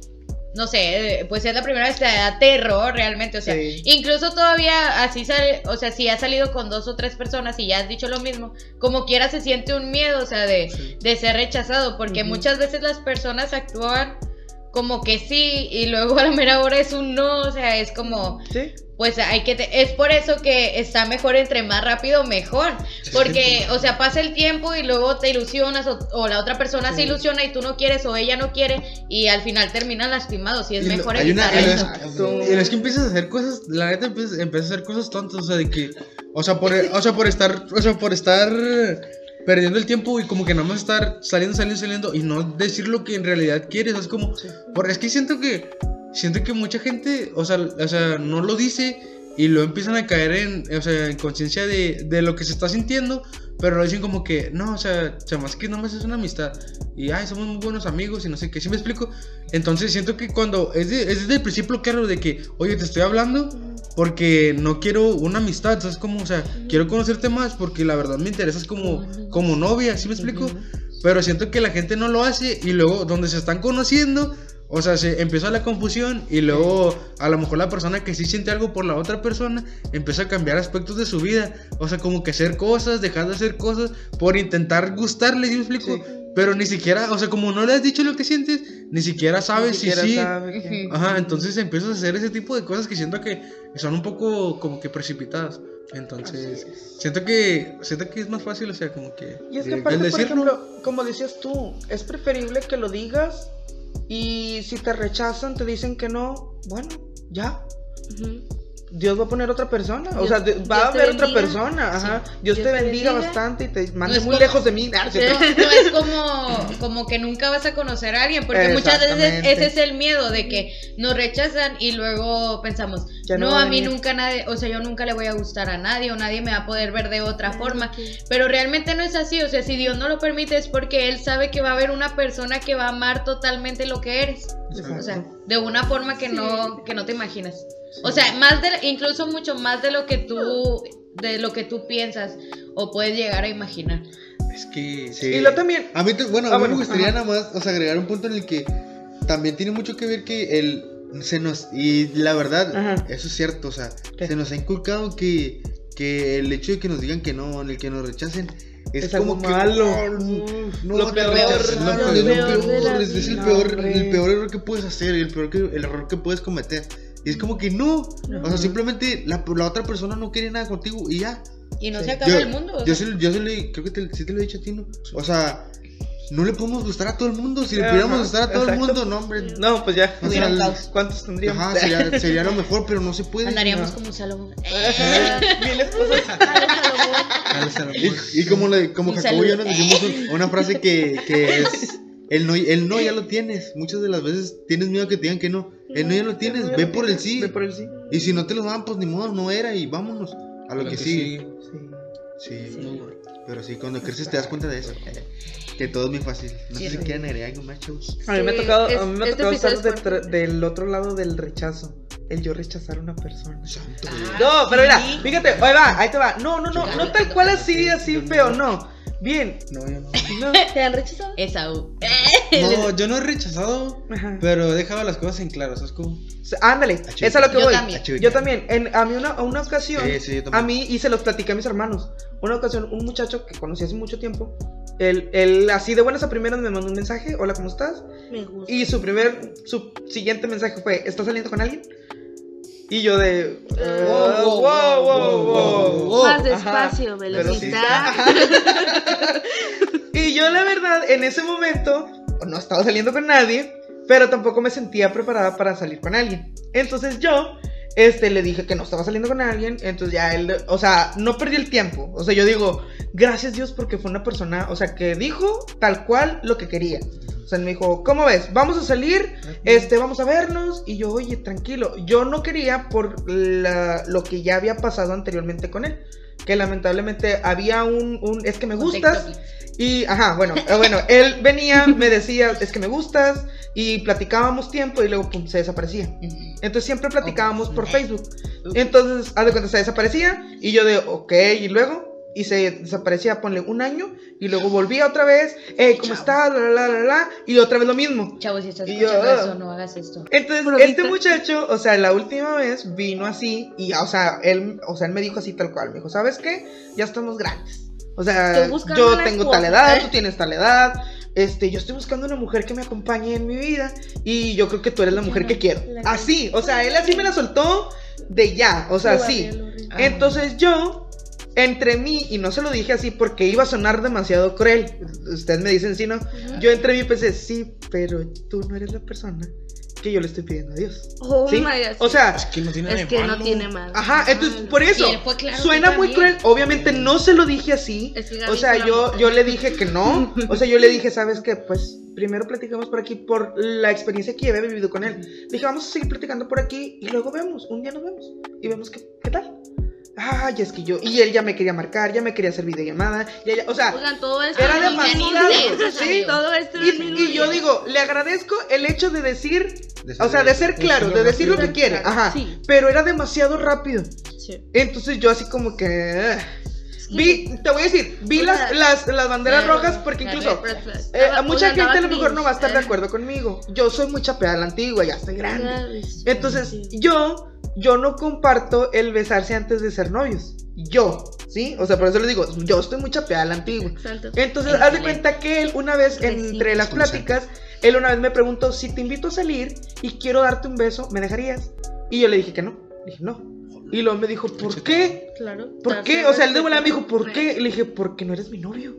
no sé, pues es la primera vez, te da terror realmente, o sea, Sí. incluso todavía así sale, o sea, si has salido con dos o tres personas y ya has dicho lo mismo, como quiera se siente un miedo, o sea, de, Sí. de ser rechazado, porque muchas veces las personas actúan como que sí y luego a la mera hora es un no, o sea, es como, Sí. Pues hay que te- es por eso que está mejor entre más rápido mejor. Porque o sea pasa el tiempo y luego te ilusionas o, o la otra persona se Sí. ilusiona y tú no quieres o ella no quiere y al final terminan lastimados y es Y mejor hay una- evitar eso una-. Y es que empiezas a hacer cosas, la neta empiezas, empiezas a hacer cosas tontas, o sea, de que, o sea, por, o sea, por estar, o sea, por estar perdiendo el tiempo y como que nada más estar saliendo, saliendo, saliendo y no decir lo que en realidad quieres, es como, por, es que siento que, siento que mucha gente, o sea, o sea, no lo dice y luego empiezan a caer en, o sea, en conciencia de, de lo que se está sintiendo, pero lo dicen como que, no, o sea, más que no más es una amistad y, ay, somos muy buenos amigos y no sé qué, ¿sí me explico? Entonces siento que cuando es, de- es desde el principio claro de que, oye, te estoy hablando porque no quiero una amistad, ¿sabes cómo? O sea, quiero conocerte más porque la verdad me interesas como, como novia, ¿sí me explico? Pero siento que la gente no lo hace y luego donde se están conociendo, o sea, se empieza la confusión y luego a lo mejor la persona que sí siente algo por la otra persona empieza a cambiar aspectos de su vida, o sea, como que hacer cosas, dejar de hacer cosas por intentar gustarle, ¿sí me explico? Sí. Pero ni siquiera, o sea, como no le has dicho lo que sientes, ni siquiera sabes Ni si siquiera sí. sabe. Ajá, entonces empiezas a hacer ese tipo de cosas que siento que son un poco como que precipitadas. Entonces, siento que siento que es más fácil, o sea, como que Y es que El aparte, por ejemplo, como decías tú, es preferible que lo digas y si te rechazan, te dicen que no, bueno, ya. Dios va a poner otra persona. o sea, va a haber otra persona. Ajá. Sí. Dios, Dios te bendiga, bendiga. bastante y te mande muy como- lejos de mí. No es como, como que nunca vas a conocer a alguien, porque muchas veces ese es el miedo de que nos rechazan y luego pensamos, Ya no a mí venir". nunca nadie, o sea, yo nunca le voy a gustar a nadie o nadie me va a poder ver de otra forma, pero realmente no es así, o sea, si Dios no lo permite es porque Él sabe que va a haber una persona que va a amar totalmente lo que eres, o sea, de una forma que no, que no te imaginas. O sea, más de, incluso mucho más de lo que tú, de lo que tú piensas o puedes llegar a imaginar. Es que. Sí. Y lo también. A mí, bueno, a Ah, mí bueno, me gustaría ajá. nada más, o sea, agregar un punto en el que también tiene mucho que ver que el se nos y la verdad, Ajá. eso es cierto, o sea, ¿Qué? se nos ha inculcado que que el hecho de que nos digan que no, en el que nos rechacen es, Es como algo que malo. "Oh, no, Lo peor, lo peor, es lo peor es, es el peor, el peor error que puedes hacer, el peor que, el error que puedes cometer. Y es como que no, o sea, simplemente la, la otra persona no quiere nada contigo y ya. Y no Sí. se acaba Yo- el mundo. Yo se, yo se le, creo que te, sí te lo he dicho a ti, ¿no? O sea, no le podemos gustar a todo el mundo. Si le Ajá, pudiéramos gustar a todo exacto. el mundo, no, hombre. No, pues ya. O sea, un. ¿Cuántos tendríamos? Ajá, sería, sería lo mejor, pero no se puede. Andaríamos no. como Salomón. Ajá, Mil esposas. Al Salomón. Y, y como, le, como Un Jacobo y yo saludo. nos dijimos un- una frase que, que es: el no, el no ya lo tienes. Muchas de las veces tienes miedo que te digan que no. El no ya lo tienes, ve por el sí. Ve por el sí. Y si no te lo dan, pues ni modo, no era y vámonos a lo Lo que que sigue. Sí. Sí. Pero sí, cuando creces te das cuenta de eso. Que todo es muy fácil. No Sí, sé si sí. quieren agregar algo más, chavos. A mí me ha tocado, es- a mí me ha este tocado estar fuerte. del otro lado del rechazo. El yo rechazar a una persona. Santo. Ah, No, pero mira, sí. fíjate, ahí va, ahí te va. No, no, no, no no tal cual así, así feo, no. Bien. No, yo no. No. ¿Te han rechazado? Esaú. No, yo no he rechazado, Ajá. pero he dejado las cosas en claro, ¿sabes cómo? Ándale, esa es a lo que Yo voy. también. Yo también. En, a mí una, una ocasión, Sí, sí, yo también. a mí, y se los platiqué a mis hermanos. Una ocasión, un muchacho que conocí hace mucho tiempo, él, él así de buenas a primeras me mandó un mensaje, hola, ¿cómo estás? Me gusta. Y su primer, su siguiente mensaje fue, ¿estás saliendo con alguien? Y yo de... Wow, wow, wow, wow, wow, wow. Más despacio, velocita. Y yo la verdad, en ese momento, no estaba saliendo con nadie, pero tampoco me sentía preparada para salir con alguien. Entonces yo, este, le dije que no estaba saliendo con alguien, entonces ya él, o sea, no perdí el tiempo. O sea, yo digo, gracias Dios porque fue una persona, o sea, que dijo tal cual lo que quería. O sea, me dijo, ¿cómo ves? Vamos a salir, este, vamos a vernos. Y yo, oye, tranquilo. Yo no quería por la- lo que ya había pasado anteriormente con él. Que lamentablemente había un, un es que me gustas. Y, ajá, bueno, eh, bueno, él venía, me decía, es que me gustas, y platicábamos tiempo y luego pum, se desaparecía. Entonces siempre platicábamos por Facebook. Entonces, haz de cuenta, se desaparecía, y yo de, ok, y luego, y se desaparecía, ponle un año, y luego volvía otra vez, hey, ¿cómo estás? La, la, la, la, y otra vez lo mismo. Chavos, si estás Y yo, escuchando ah. eso, no hagas esto. Entonces, Bromita. este muchacho, o sea, la última vez vino así, y, o sea, él, o sea, él me dijo así tal cual, me dijo, ¿sabes qué? Ya estamos grandes. O sea, yo tengo esposa, tal edad, ¿eh? tú tienes tal edad. Este, yo estoy buscando una mujer que me acompañe en mi vida y yo creo que tú eres la mujer que quiero. Así, o sea, él así me la soltó de ya, o sea, Lo sí. barrió, lo barrió. Ah. Entonces yo, entre mí, y no se lo dije así porque iba a sonar demasiado cruel, ustedes me dicen sí, ¿no? Yo entre mí pensé, sí, pero tú no eres la persona que yo le estoy pidiendo a Dios. Oh ¿Sí? my God, O sea, Es que no tiene es que no tiene mal. ajá, entonces por eso claro suena muy también. cruel. Obviamente no se lo dije así. Es que O sea, yo, yo le dije que no. O sea, yo le dije, ¿sabes qué? Pues primero platicamos por aquí por la experiencia que ya había vivido con él. Le dije, vamos a seguir platicando por aquí y luego vemos. Un día nos vemos y vemos qué, qué tal. Ay, es que yo. Y él ya me quería marcar, ya me quería hacer videollamada. Ya, ya, o sea, Oigan, todo esto era demasiado. ¿sí? Todo esto Y, y yo digo, le agradezco el hecho de decir, De o sea, de ser de claro, ser de decir lo que quiere. Ajá. Sí. Pero era demasiado rápido. Sí. Entonces yo así como que... que- Vi, te voy a decir, vi las, las, las banderas rojas porque incluso eh, a mucha gente a lo mejor no va a estar de acuerdo conmigo. Yo soy muy chapeada a la antigua, ya estoy grande. Entonces, yo, yo no comparto el besarse antes de ser novios. Yo, ¿sí? O sea, por eso les digo, yo estoy muy chapeada a la antigua. Exacto. Entonces, haz de cuenta que él una vez entre las pláticas, él una vez me preguntó si te invito a salir y quiero darte un beso, ¿me dejarías? Y yo le dije que no. Dije, no. Y luego me dijo, ¿por qué? Claro. ¿Por qué? O sea, él de respeto. volada me dijo, ¿por qué? Y le dije, porque no eres mi novio.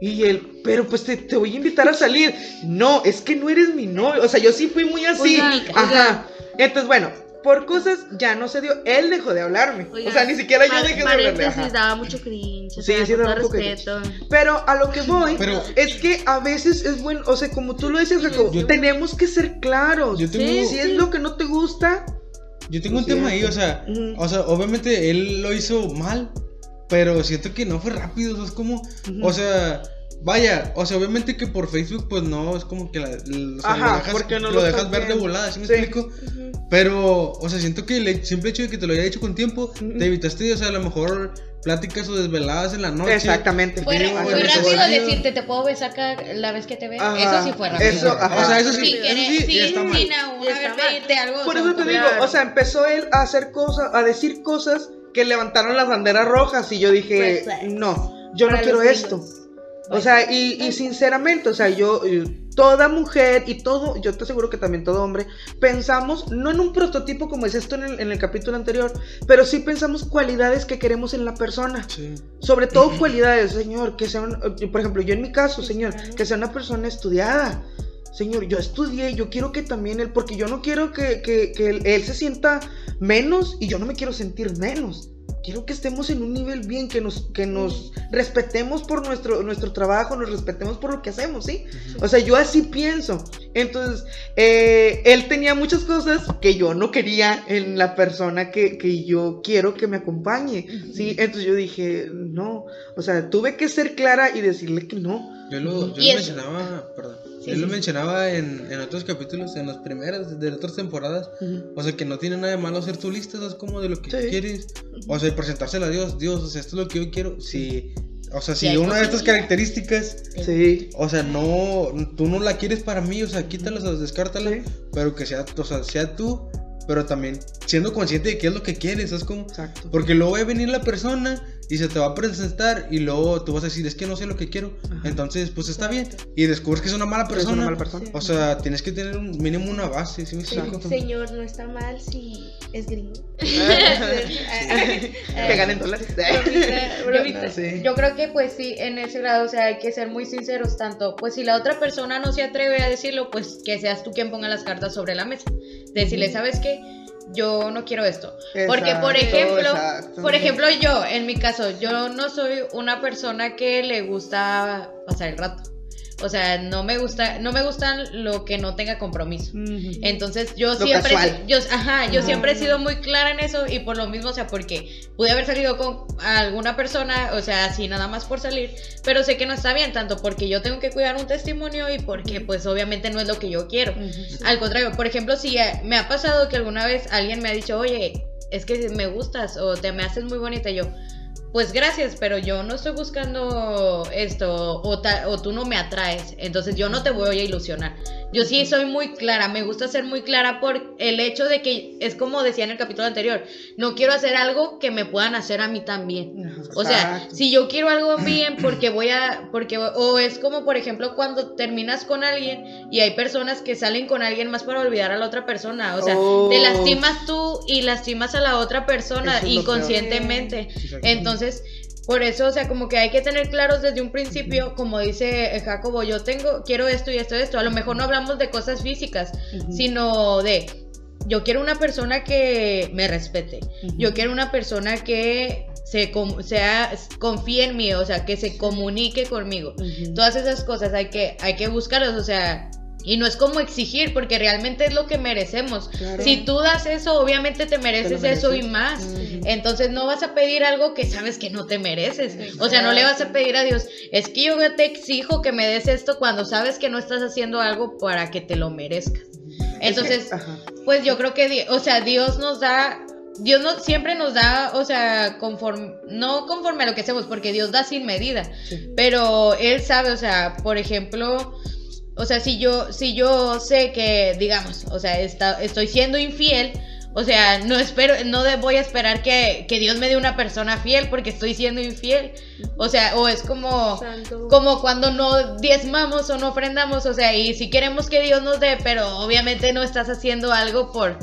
Y él, pero pues te, te voy a invitar a salir. No, es que no eres mi novio. O sea, yo sí fui muy así. Oigan, Ajá. Entonces, bueno, por cosas ya no se dio. Él dejó de hablarme. Oiga, o sea, ni siquiera yo dejé de hablarle. paréntesis, ajá. daba mucho cringe. Sí, sí, daba de respeto. Pero a lo que voy Pero- es que a veces es bueno, o sea, como tú lo dices, Jacob, Yo- tenemos que ser claros. Yo tengo- si Sí, es lo que no te gusta, Yo tengo un tema ahí, o sea, Ujú. o sea, obviamente él lo hizo mal, pero siento que no fue rápido, o sea, es como, Ujú. o sea, vaya, o sea, obviamente que por Facebook pues no, es como que la, o sea, Ajá, lo dejas, porque no lo lo dejas ver de volada, ¿sí me Sí. explico? Ujú. Pero, o sea, siento que el simple hecho de que te lo haya dicho con tiempo, te evitaste, o sea, a lo mejor pláticas o desveladas en la noche. exactamente. Fue, Sí, fue rápido decirte, te puedo besar cada la vez que te. Ajá, Eso sí fue rápido. eso, ajá. O sea, eso sí, Sin eso querer, sí, ya sin, está mal. sin aún haber pedirte algo. Por eso te digo, o sea, empezó él a hacer cosas, a decir cosas que levantaron las banderas rojas y yo dije, Red flags. no, yo no quiero esto. O sea, y, y sinceramente, o sea, yo, toda mujer y todo, yo te aseguro que también todo hombre, pensamos, no en un prototipo como es esto en el, en el capítulo anterior, pero sí pensamos cualidades que queremos en la persona. Sí. Sobre todo cualidades, señor, que sea, un- eh, por ejemplo, yo en mi caso, señor, que sea una persona estudiada. Señor, yo estudié, yo quiero que también él, porque yo no quiero que, que- que él, él se sienta menos y yo no me quiero sentir menos. Quiero que estemos en un nivel bien, que nos, que nos respetemos por nuestro, nuestro trabajo, nos respetemos por lo que hacemos, ¿sí? O sea, yo así pienso. Entonces, eh, él tenía muchas cosas que yo no quería en la persona que, que yo quiero que me acompañe, ¿sí? Entonces yo dije, no, o sea, tuve que ser clara y decirle que no. Yo lo, yo lo mencionaba, perdón, Sí, yo sí, lo sí. mencionaba en, en otros capítulos, en las primeras, de otras temporadas, o sea, que no tiene nada de malo hacer tu lista, es como de lo que quieres, o sea, presentársela a Dios, Dios, o sea, esto es lo que yo quiero, si, o sea, si una de estas características, Sí. o sea, no, tú no la quieres para mí, o sea, quítala, o descártala, pero que sea, o sea, sea tú, pero también siendo consciente de qué es lo que quieres, es como, Exacto. porque luego va a venir la persona y se te va a presentar y luego tú vas a decir, es que no sé lo que quiero. Ajá. Entonces, pues está bien. Y descubres que es una mala persona. una mala persona. O sea, tienes que tener un mínimo una base, ¿sí me Sí, explico? Señor, no está mal si es gringo. que ganen dólares. Bromita, sí. Yo creo que pues sí, en ese grado, o sea, hay que ser muy sinceros tanto, pues si la otra persona no se atreve a decirlo, pues que seas tú quien ponga las cartas sobre la mesa. Decirle, ¿sabes qué? Yo no quiero esto. Porque, por ejemplo, exacto. por ejemplo, yo, en mi caso, yo no soy una persona que le gusta pasar el rato. O sea, no me gusta, no me gustan lo que no tenga compromiso. Entonces yo Lo siempre, casual. yo, ajá, yo siempre he sido muy clara en eso y por lo mismo, o sea, porque pude haber salido con alguna persona, o sea, así nada más por salir, pero sé que no está bien, tanto porque yo tengo que cuidar un testimonio y porque pues obviamente no es lo que yo quiero. Al contrario, por ejemplo, si eh, me ha pasado que alguna vez alguien me ha dicho, oye, es que me gustas o te me haces muy bonita, y yo, pues gracias, pero yo no estoy buscando esto o, ta- o tú no me atraes, entonces yo no te voy a ilusionar. Yo sí soy muy clara, me gusta ser muy clara por el hecho de que es como decía en el capítulo anterior, no quiero hacer algo que me puedan hacer a mí también. O sea, si yo quiero algo bien porque voy a, porque, o es como por ejemplo cuando terminas con alguien y hay personas que salen con alguien más para olvidar a la otra persona, o sea, Oh. te lastimas tú y lastimas a la otra persona Eso inconscientemente. Exacto. Entonces, por eso, o sea, como que hay que tener claros desde un principio, como dice eh, Jacobo, yo tengo, quiero esto y esto y esto. A lo mejor no hablamos de cosas físicas, sino de, yo quiero una persona que me respete. Yo quiero una persona que se sea, confíe en mí, o sea, que se comunique conmigo. Todas esas cosas hay que, hay que buscarlas, o sea, y no es como exigir, porque realmente es lo que merecemos. Claro. Si tú das eso, obviamente te mereces, mereces. eso y más. Entonces no vas a pedir algo que sabes que no te mereces. O sea, no le vas a pedir a Dios, es que yo te exijo que me des esto cuando sabes que no estás haciendo algo para que te lo merezcas. Entonces, Ajá. pues yo creo que, o sea, Dios nos da, Dios no, siempre nos da, o sea, conforme, no conforme a lo que hacemos, porque Dios da sin medida, Sí. pero Él sabe, o sea, por ejemplo, o sea, si yo, si yo sé que, digamos, o sea, está- estoy siendo infiel, o sea, no espero, no voy a esperar que, que Dios me dé una persona fiel porque estoy siendo infiel. O sea, o es como Santo. como cuando no diezmamos o no ofrendamos, o sea, y si queremos que Dios nos dé, pero obviamente no estás haciendo algo por,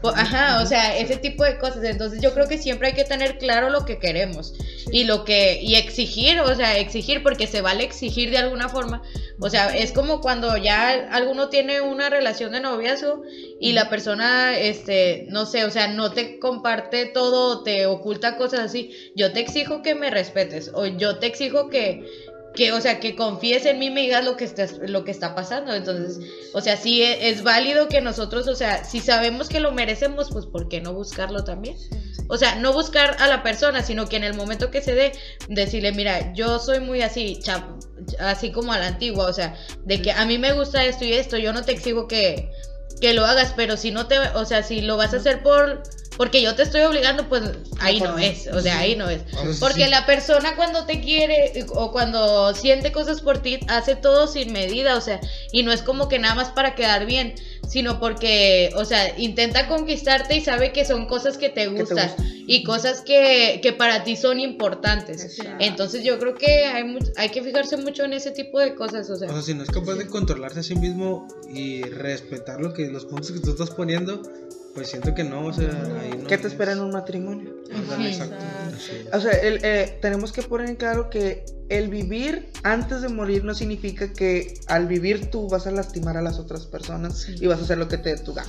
por- ajá, o sea, ese tipo de cosas. Entonces yo creo que siempre hay que tener claro lo que queremos y lo que y exigir, o sea, exigir porque se vale exigir de alguna forma. O sea, es como cuando ya alguno tiene una relación de noviazgo y la persona este, no sé, o sea, no te comparte todo, te oculta cosas así. Yo te exijo que me respetes o yo te exijo que que, o sea, que confíes en mí y me digas lo que está, lo que está pasando. Entonces, o sea, sí e- es, válido que nosotros, o sea, si sabemos que lo merecemos, pues ¿por qué no buscarlo también? O sea, no buscar a la persona, sino que en el momento que se dé, decirle, mira, yo soy muy así, así como a la antigua, o sea, de que a mí me gusta esto y esto, yo no te exijo que, que lo hagas, pero si no te, o sea, si lo vas a hacer por, porque yo te estoy obligando, pues ahí no es, o sea, ahí no es. Sí, Porque sí. la persona cuando te quiere o cuando siente cosas por ti, hace todo sin medida, o sea, y no es como que nada más para quedar bien, sino porque, o sea, intenta conquistarte y sabe que son cosas que te gustan y cosas que, que para ti son importantes. Exacto. Entonces yo creo que hay, hay que fijarse mucho en ese tipo de cosas, o sea. O sea, si no es capaz de controlarse a sí mismo y respetar lo que los puntos que tú estás poniendo, pues siento que no, o sea, ahí no. ¿Qué te es- espera en un matrimonio? Exacto. O sea, el, eh, tenemos que poner en claro que el vivir antes de morir no significa que al vivir tú vas a lastimar a las otras personas y vas a hacer lo que te dé tu gana.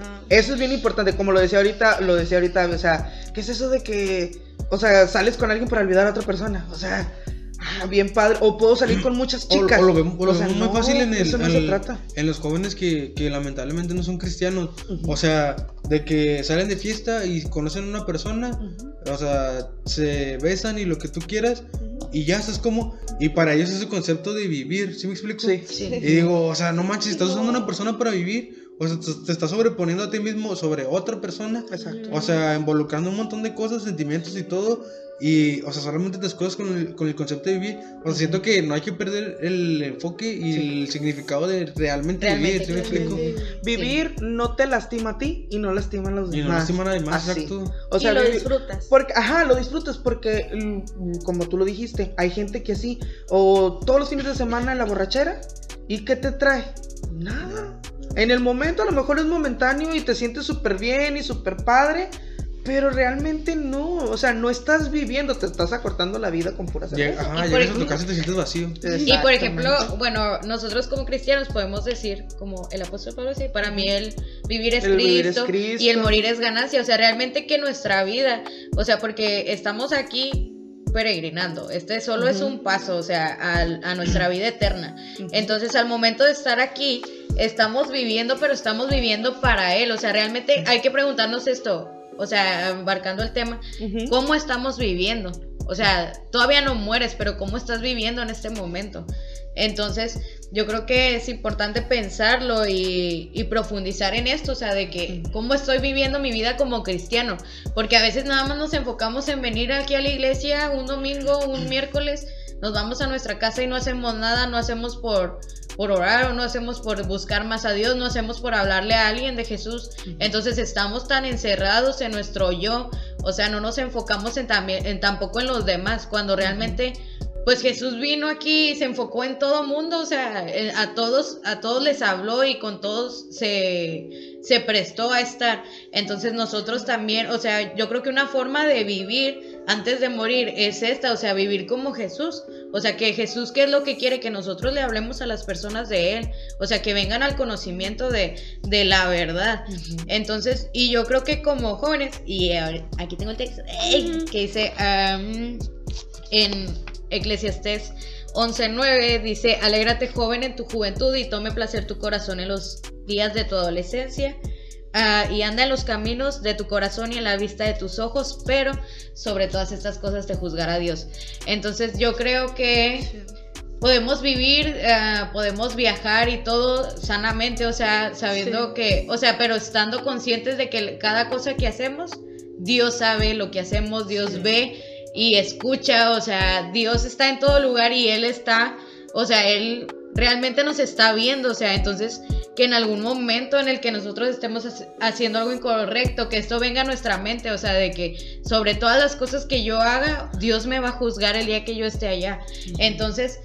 Ajá. Eso es bien importante, como lo decía ahorita, lo decía ahorita, o sea, ¿qué es eso de que, o sea, sales con alguien para olvidar a otra persona? O sea, ah, bien padre, o puedo salir con muchas O, chicas. o lo vemos, o lo O sea, vemos muy no, fácil en, el, eso no en se el- trata. en los jóvenes que, que lamentablemente no son cristianos. Ujú. O sea, de que salen de fiesta y conocen a una persona, Ujú. o sea, se besan y lo que tú quieras, y ya estás como. Y para ellos es el concepto de vivir, ¿sí me explico? Sí. Sí. Y digo, o sea, no manches, estás usando una persona para vivir, o sea, te, estás sobreponiendo a ti mismo sobre otra persona. Exacto. O sea, involucrando un montón de cosas, sentimientos y todo. Y, o sea, solamente te escudas con el, con el concepto de vivir. O sea, siento que no hay que perder el enfoque y Sí. el significado de realmente, Realmente vivir. ¿Sí me explico? Vivir no te lastima a ti y no lastima a los Y demás. no lastima a nadie más, Así. exacto. O sea, y lo vivir- disfrutas. Porque, ajá, lo disfrutas porque, mm, como tú lo dijiste, hay gente que así, o todos los fines de semana en la borrachera, ¿y qué te trae? Nada. En el momento a lo mejor es momentáneo y te sientes súper bien y súper padre, pero realmente no, o sea, no estás viviendo, te estás acortando la vida con pura Llega- cerveza. ajá, Y por llegas a tu ejemplo- casa y te sientes vacío. Y por ejemplo, bueno, nosotros como cristianos podemos decir, como el apóstol Pablo dice, para mí el vivir es, El vivir es Cristo, Cristo. y el morir es ganancia. O sea, realmente que nuestra vida, o sea, porque estamos aquí peregrinando, este solo es un paso, o sea, al- a, nuestra vida eterna. Entonces, al momento de estar aquí, estamos viviendo, pero estamos viviendo para Él. O sea, realmente hay que preguntarnos esto, o sea, embarcando el tema. ¿Cómo estamos viviendo? O sea, todavía no mueres, pero ¿cómo estás viviendo en este momento? Entonces, yo creo que es importante pensarlo y, y profundizar en esto, o sea, de que cómo estoy viviendo mi vida como cristiano, porque a veces nada más nos enfocamos en venir aquí a la iglesia un domingo, un miércoles, nos vamos a nuestra casa y no hacemos nada, no hacemos por por orar o no hacemos por buscar más a Dios, no hacemos por hablarle a alguien de Jesús. Entonces estamos tan encerrados en nuestro yo, o sea, no nos enfocamos en también en tampoco en los demás, cuando realmente pues Jesús vino aquí y se enfocó en todo mundo, o sea, eh, a todos a todos les habló y con todos se se prestó a estar. Entonces nosotros también, o sea, yo creo que una forma de vivir antes de morir es esta, o sea, vivir como Jesús. O sea, que Jesús, ¿qué es lo que quiere? Que nosotros le hablemos a las personas de Él. O sea, que vengan al conocimiento de, de la verdad. Entonces, y yo creo que como jóvenes, y ahora- aquí tengo el texto, que dice en Eclesiastés 11.9, dice, alégrate joven en tu juventud y tome placer tu corazón en los días de tu adolescencia. ah, y anda en los caminos de tu corazón y en la vista de tus ojos, pero sobre todas estas cosas te juzgará Dios. Entonces yo creo que podemos vivir, ah, podemos viajar y todo sanamente, o sea, sabiendo que, o sea, pero estando conscientes de que cada cosa que hacemos, Dios sabe lo que hacemos, Dios ve y escucha, o sea, Dios está en todo lugar y Él está, o sea, Él realmente nos está viendo, o sea, entonces que en algún momento en el que nosotros estemos hac- haciendo algo incorrecto, que esto venga a nuestra mente, o sea, de que sobre todas las cosas que yo haga, Dios me va a juzgar el día que yo esté allá. Entonces,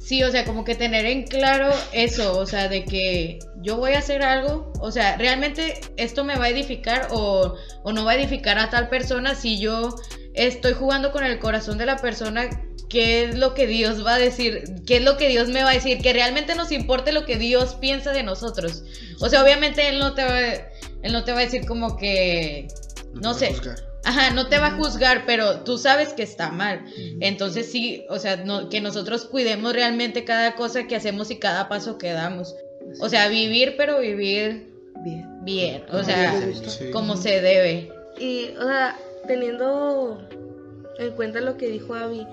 sí, o sea, como que tener en claro eso, o sea, de que yo voy a hacer algo, o sea, realmente esto me va a edificar o, o no va a edificar a tal persona si yo estoy jugando con el corazón de la persona. ¿Qué es lo que Dios va a decir? ¿Qué es lo que Dios me va a decir? Que realmente nos importe lo que Dios piensa de nosotros. O sea, obviamente Él no te va, él no te va a decir como que, no va a sé, juzgar. Ajá, no te va a juzgar, pero tú sabes que está mal. Entonces sí, o sea, no- que nosotros cuidemos realmente cada cosa que hacemos y cada paso que damos. O sea, vivir, pero vivir Bien. bien. O sea, como se debe. Y, o sea, teniendo en cuenta lo que dijo Abby,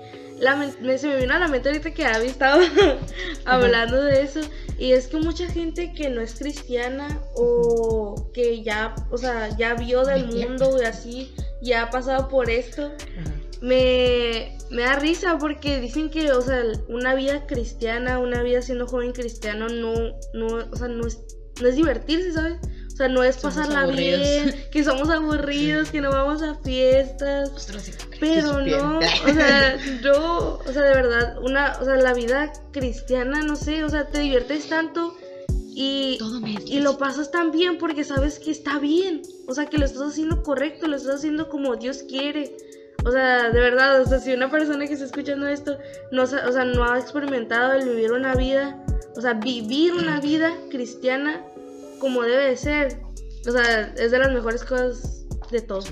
me, se me vino a la mente ahorita que Abby estaba hablando de eso. Y es que mucha gente que no es cristiana o que ya, o sea, ya vio del mundo y así, ya ha pasado por esto, Ajá. me, me da risa porque dicen que, o sea, una vida cristiana, una vida siendo joven cristiano, no, no, o sea, no es, no es divertirse, ¿sabes? O sea, no es Somos pasarla aburridos. bien, que somos aburridos, que no vamos a fiestas, pero no, o sea, no, o sea, de verdad, una, o sea, la vida cristiana, no sé, o sea, te diviertes tanto y, Todo y lo pasas tan bien porque sabes que está bien, o sea, que lo estás haciendo correcto, lo estás haciendo como Dios quiere. O sea, de verdad, o sea, si una persona que está escuchando esto no, o sea, no ha experimentado el vivir una vida, o sea, vivir una vida cristiana como debe de ser, o sea, es de las mejores cosas de todo.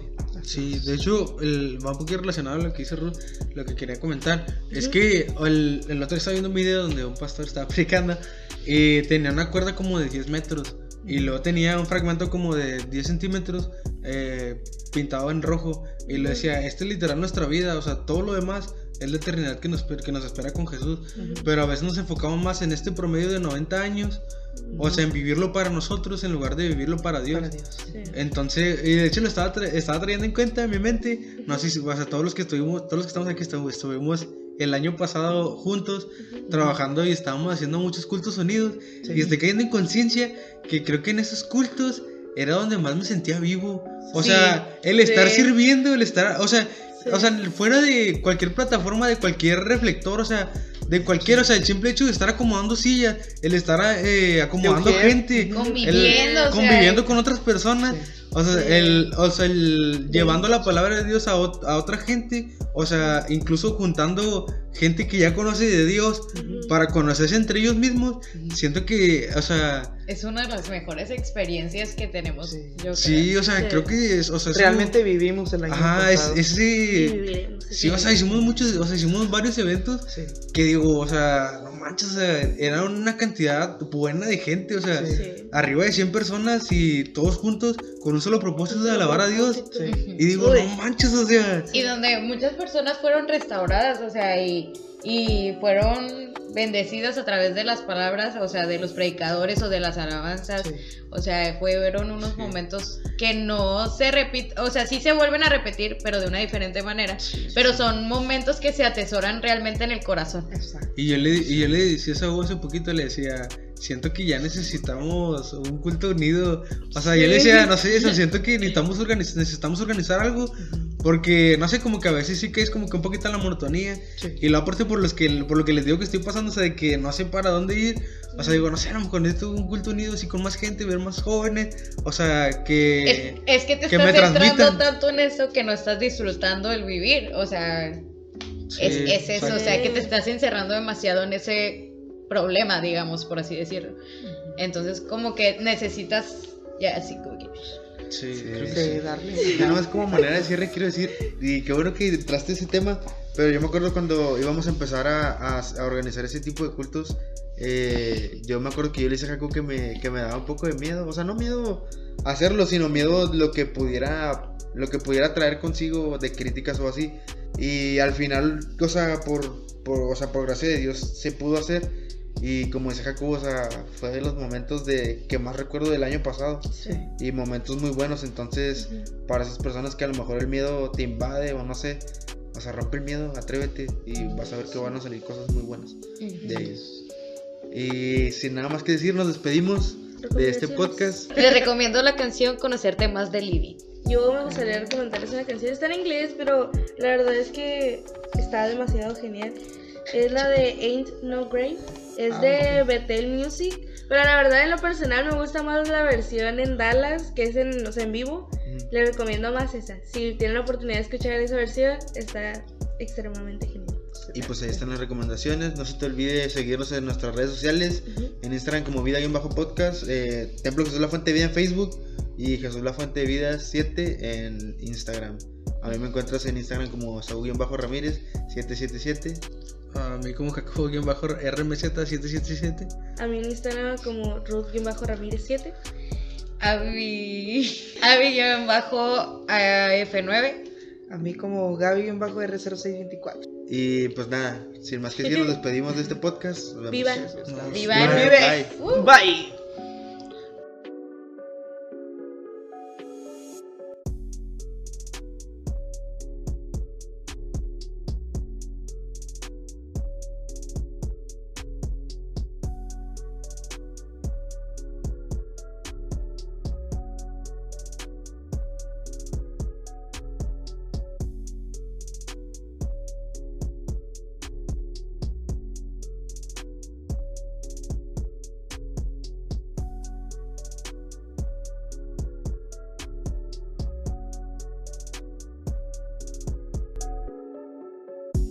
Sí, de hecho, el, va un poquito relacionado a lo que dice Ruth, lo que quería comentar. Es que el, el otro estaba viendo un video donde un pastor estaba predicando y tenía una cuerda como de 10 metros y luego tenía un fragmento como de 10 centímetros eh, pintado en rojo y le decía, este es literal nuestra vida, o sea, todo lo demás es la eternidad que nos, que nos espera con Jesús, pero a veces nos enfocamos más en este promedio de 90 años, o sea, en vivirlo para nosotros en lugar de vivirlo para Dios. Para Dios. Entonces, y de hecho lo estaba, tra- estaba trayendo en cuenta en mi mente. No sé si, o sea, todos los que estuvimos, todos los que estamos aquí estuvimos, el año pasado juntos trabajando y estábamos haciendo muchos cultos unidos. Sí. Y estoy cayendo en conciencia que creo que en esos cultos era donde más me sentía vivo. O Sí, sea, el estar sí. sirviendo, el estar, o sea, o sea, fuera de cualquier plataforma, de cualquier reflector, o sea, de cualquier, o sea, el simple hecho de estar acomodando sillas, el estar eh, acomodando gente, Conviviendo, el- o sea, conviviendo con otras personas, Sí. o sea, el, o sea, el llevando la palabra de Dios a, a otra gente, o sea, incluso juntando gente que ya conoce de Dios para conocerse entre ellos mismos, siento que, o sea, Es una de las mejores experiencias que tenemos. Sí. Yo sí, creo. o sea, Sí. creo que es, o sea, es Realmente vivimos el año Ajá, es. Y viviremos. Sí, o sea, hicimos muchos, o sea, hicimos varios eventos Sí. que digo, o sea, no manches, o sea, era una cantidad buena de gente, o sea, Sí. Sí. arriba de 100 personas y todos juntos con un solo propósito de alabar a Dios. Sí. Y digo, Uy. no manches, o sea, Y donde muchas personas fueron restauradas, o sea, y, y fueron bendecidas a través de las palabras, o sea, de los predicadores o de las alabanzas. Sí. O sea, fueron unos Sí. momentos que no se repiten, o sea, sí se vuelven a repetir, pero de una diferente manera. Pero son momentos que se atesoran realmente en el corazón. Exacto. y yo le, y yo le decía eso a Hugo hace poquito, le decía, siento que ya necesitamos un culto unido, o sea, yo le decía, no sé, eso, siento que necesitamos, organiz- necesitamos organizar algo, porque, no sé, como que a veces sí que es como que un poquito la monotonía, Sí. Y la aparte por los que por lo que les digo que estoy pasando, o sea, de que no sé para dónde ir. O sea, digo, no sé, a lo mejor necesito un culto unido así con más gente, ver más jóvenes. O sea, que. Es, es que te que estás centrando tanto en eso que no estás disfrutando el vivir. O sea, Sí, es, es eso, exacto. o sea, que te estás encerrando demasiado en ese problema, digamos, por así decirlo. Entonces, como que necesitas, ya así como que... Sí, Sí. creo que Sí, darle. Ya nomás como manera de cierre quiero decir, y qué bueno que entraste ese tema, pero yo me acuerdo cuando íbamos a empezar a, a- a organizar ese tipo de cultos, eh, yo me acuerdo que yo le dije a Jaco que me, que me daba un poco de miedo, o sea, no miedo a hacerlo, sino miedo lo que pudiera, lo que pudiera traer consigo de críticas o así, y al final, o sea, por, por, o sea, por gracia de Dios se pudo hacer. Y como dice Jacobo, o sea, fue de los momentos de que más recuerdo del año pasado Sí. y momentos muy buenos. Entonces, para esas personas que a lo mejor el miedo te invade o no sé, o sea, rompe el miedo, atrévete y vas a ver que van a salir cosas muy buenas de ellos. Y sin nada más que decir, nos despedimos. de este podcast. Les recomiendo la canción Conocerte más de Libby. Yo me gustaría recomendarles una canción. Está en inglés, pero la verdad es que está demasiado genial. Es la de Ain't No Grave. Es Ah, de Bethel Music. Pero la verdad, en lo personal, me gusta más la versión en Dallas, que es en, o sea, en vivo. Ujú. Les recomiendo más esa. Si tienen la oportunidad de escuchar esa versión, está extremadamente genial. Y pues ahí están las recomendaciones. No se te olvide seguirnos en nuestras redes sociales. En Instagram como Vida-Podcast. Eh, Templo Jesús La Fuente de Vida en Facebook. Y Jesús La Fuente de Vida 7 en Instagram. A mí me encuentras en Instagram como Saúl-Ramírez 777. A mí como Jacobo-RMZ777. A mí en Instagram como Ruth-Ramírez 7. Avi. Avi en bajo F9. A mí como Gaby-R0624. Y pues nada, sin más que decir, nos despedimos de este podcast. Nos vemos. Viva. No, Viva Bye. Bye. Uh. Bye.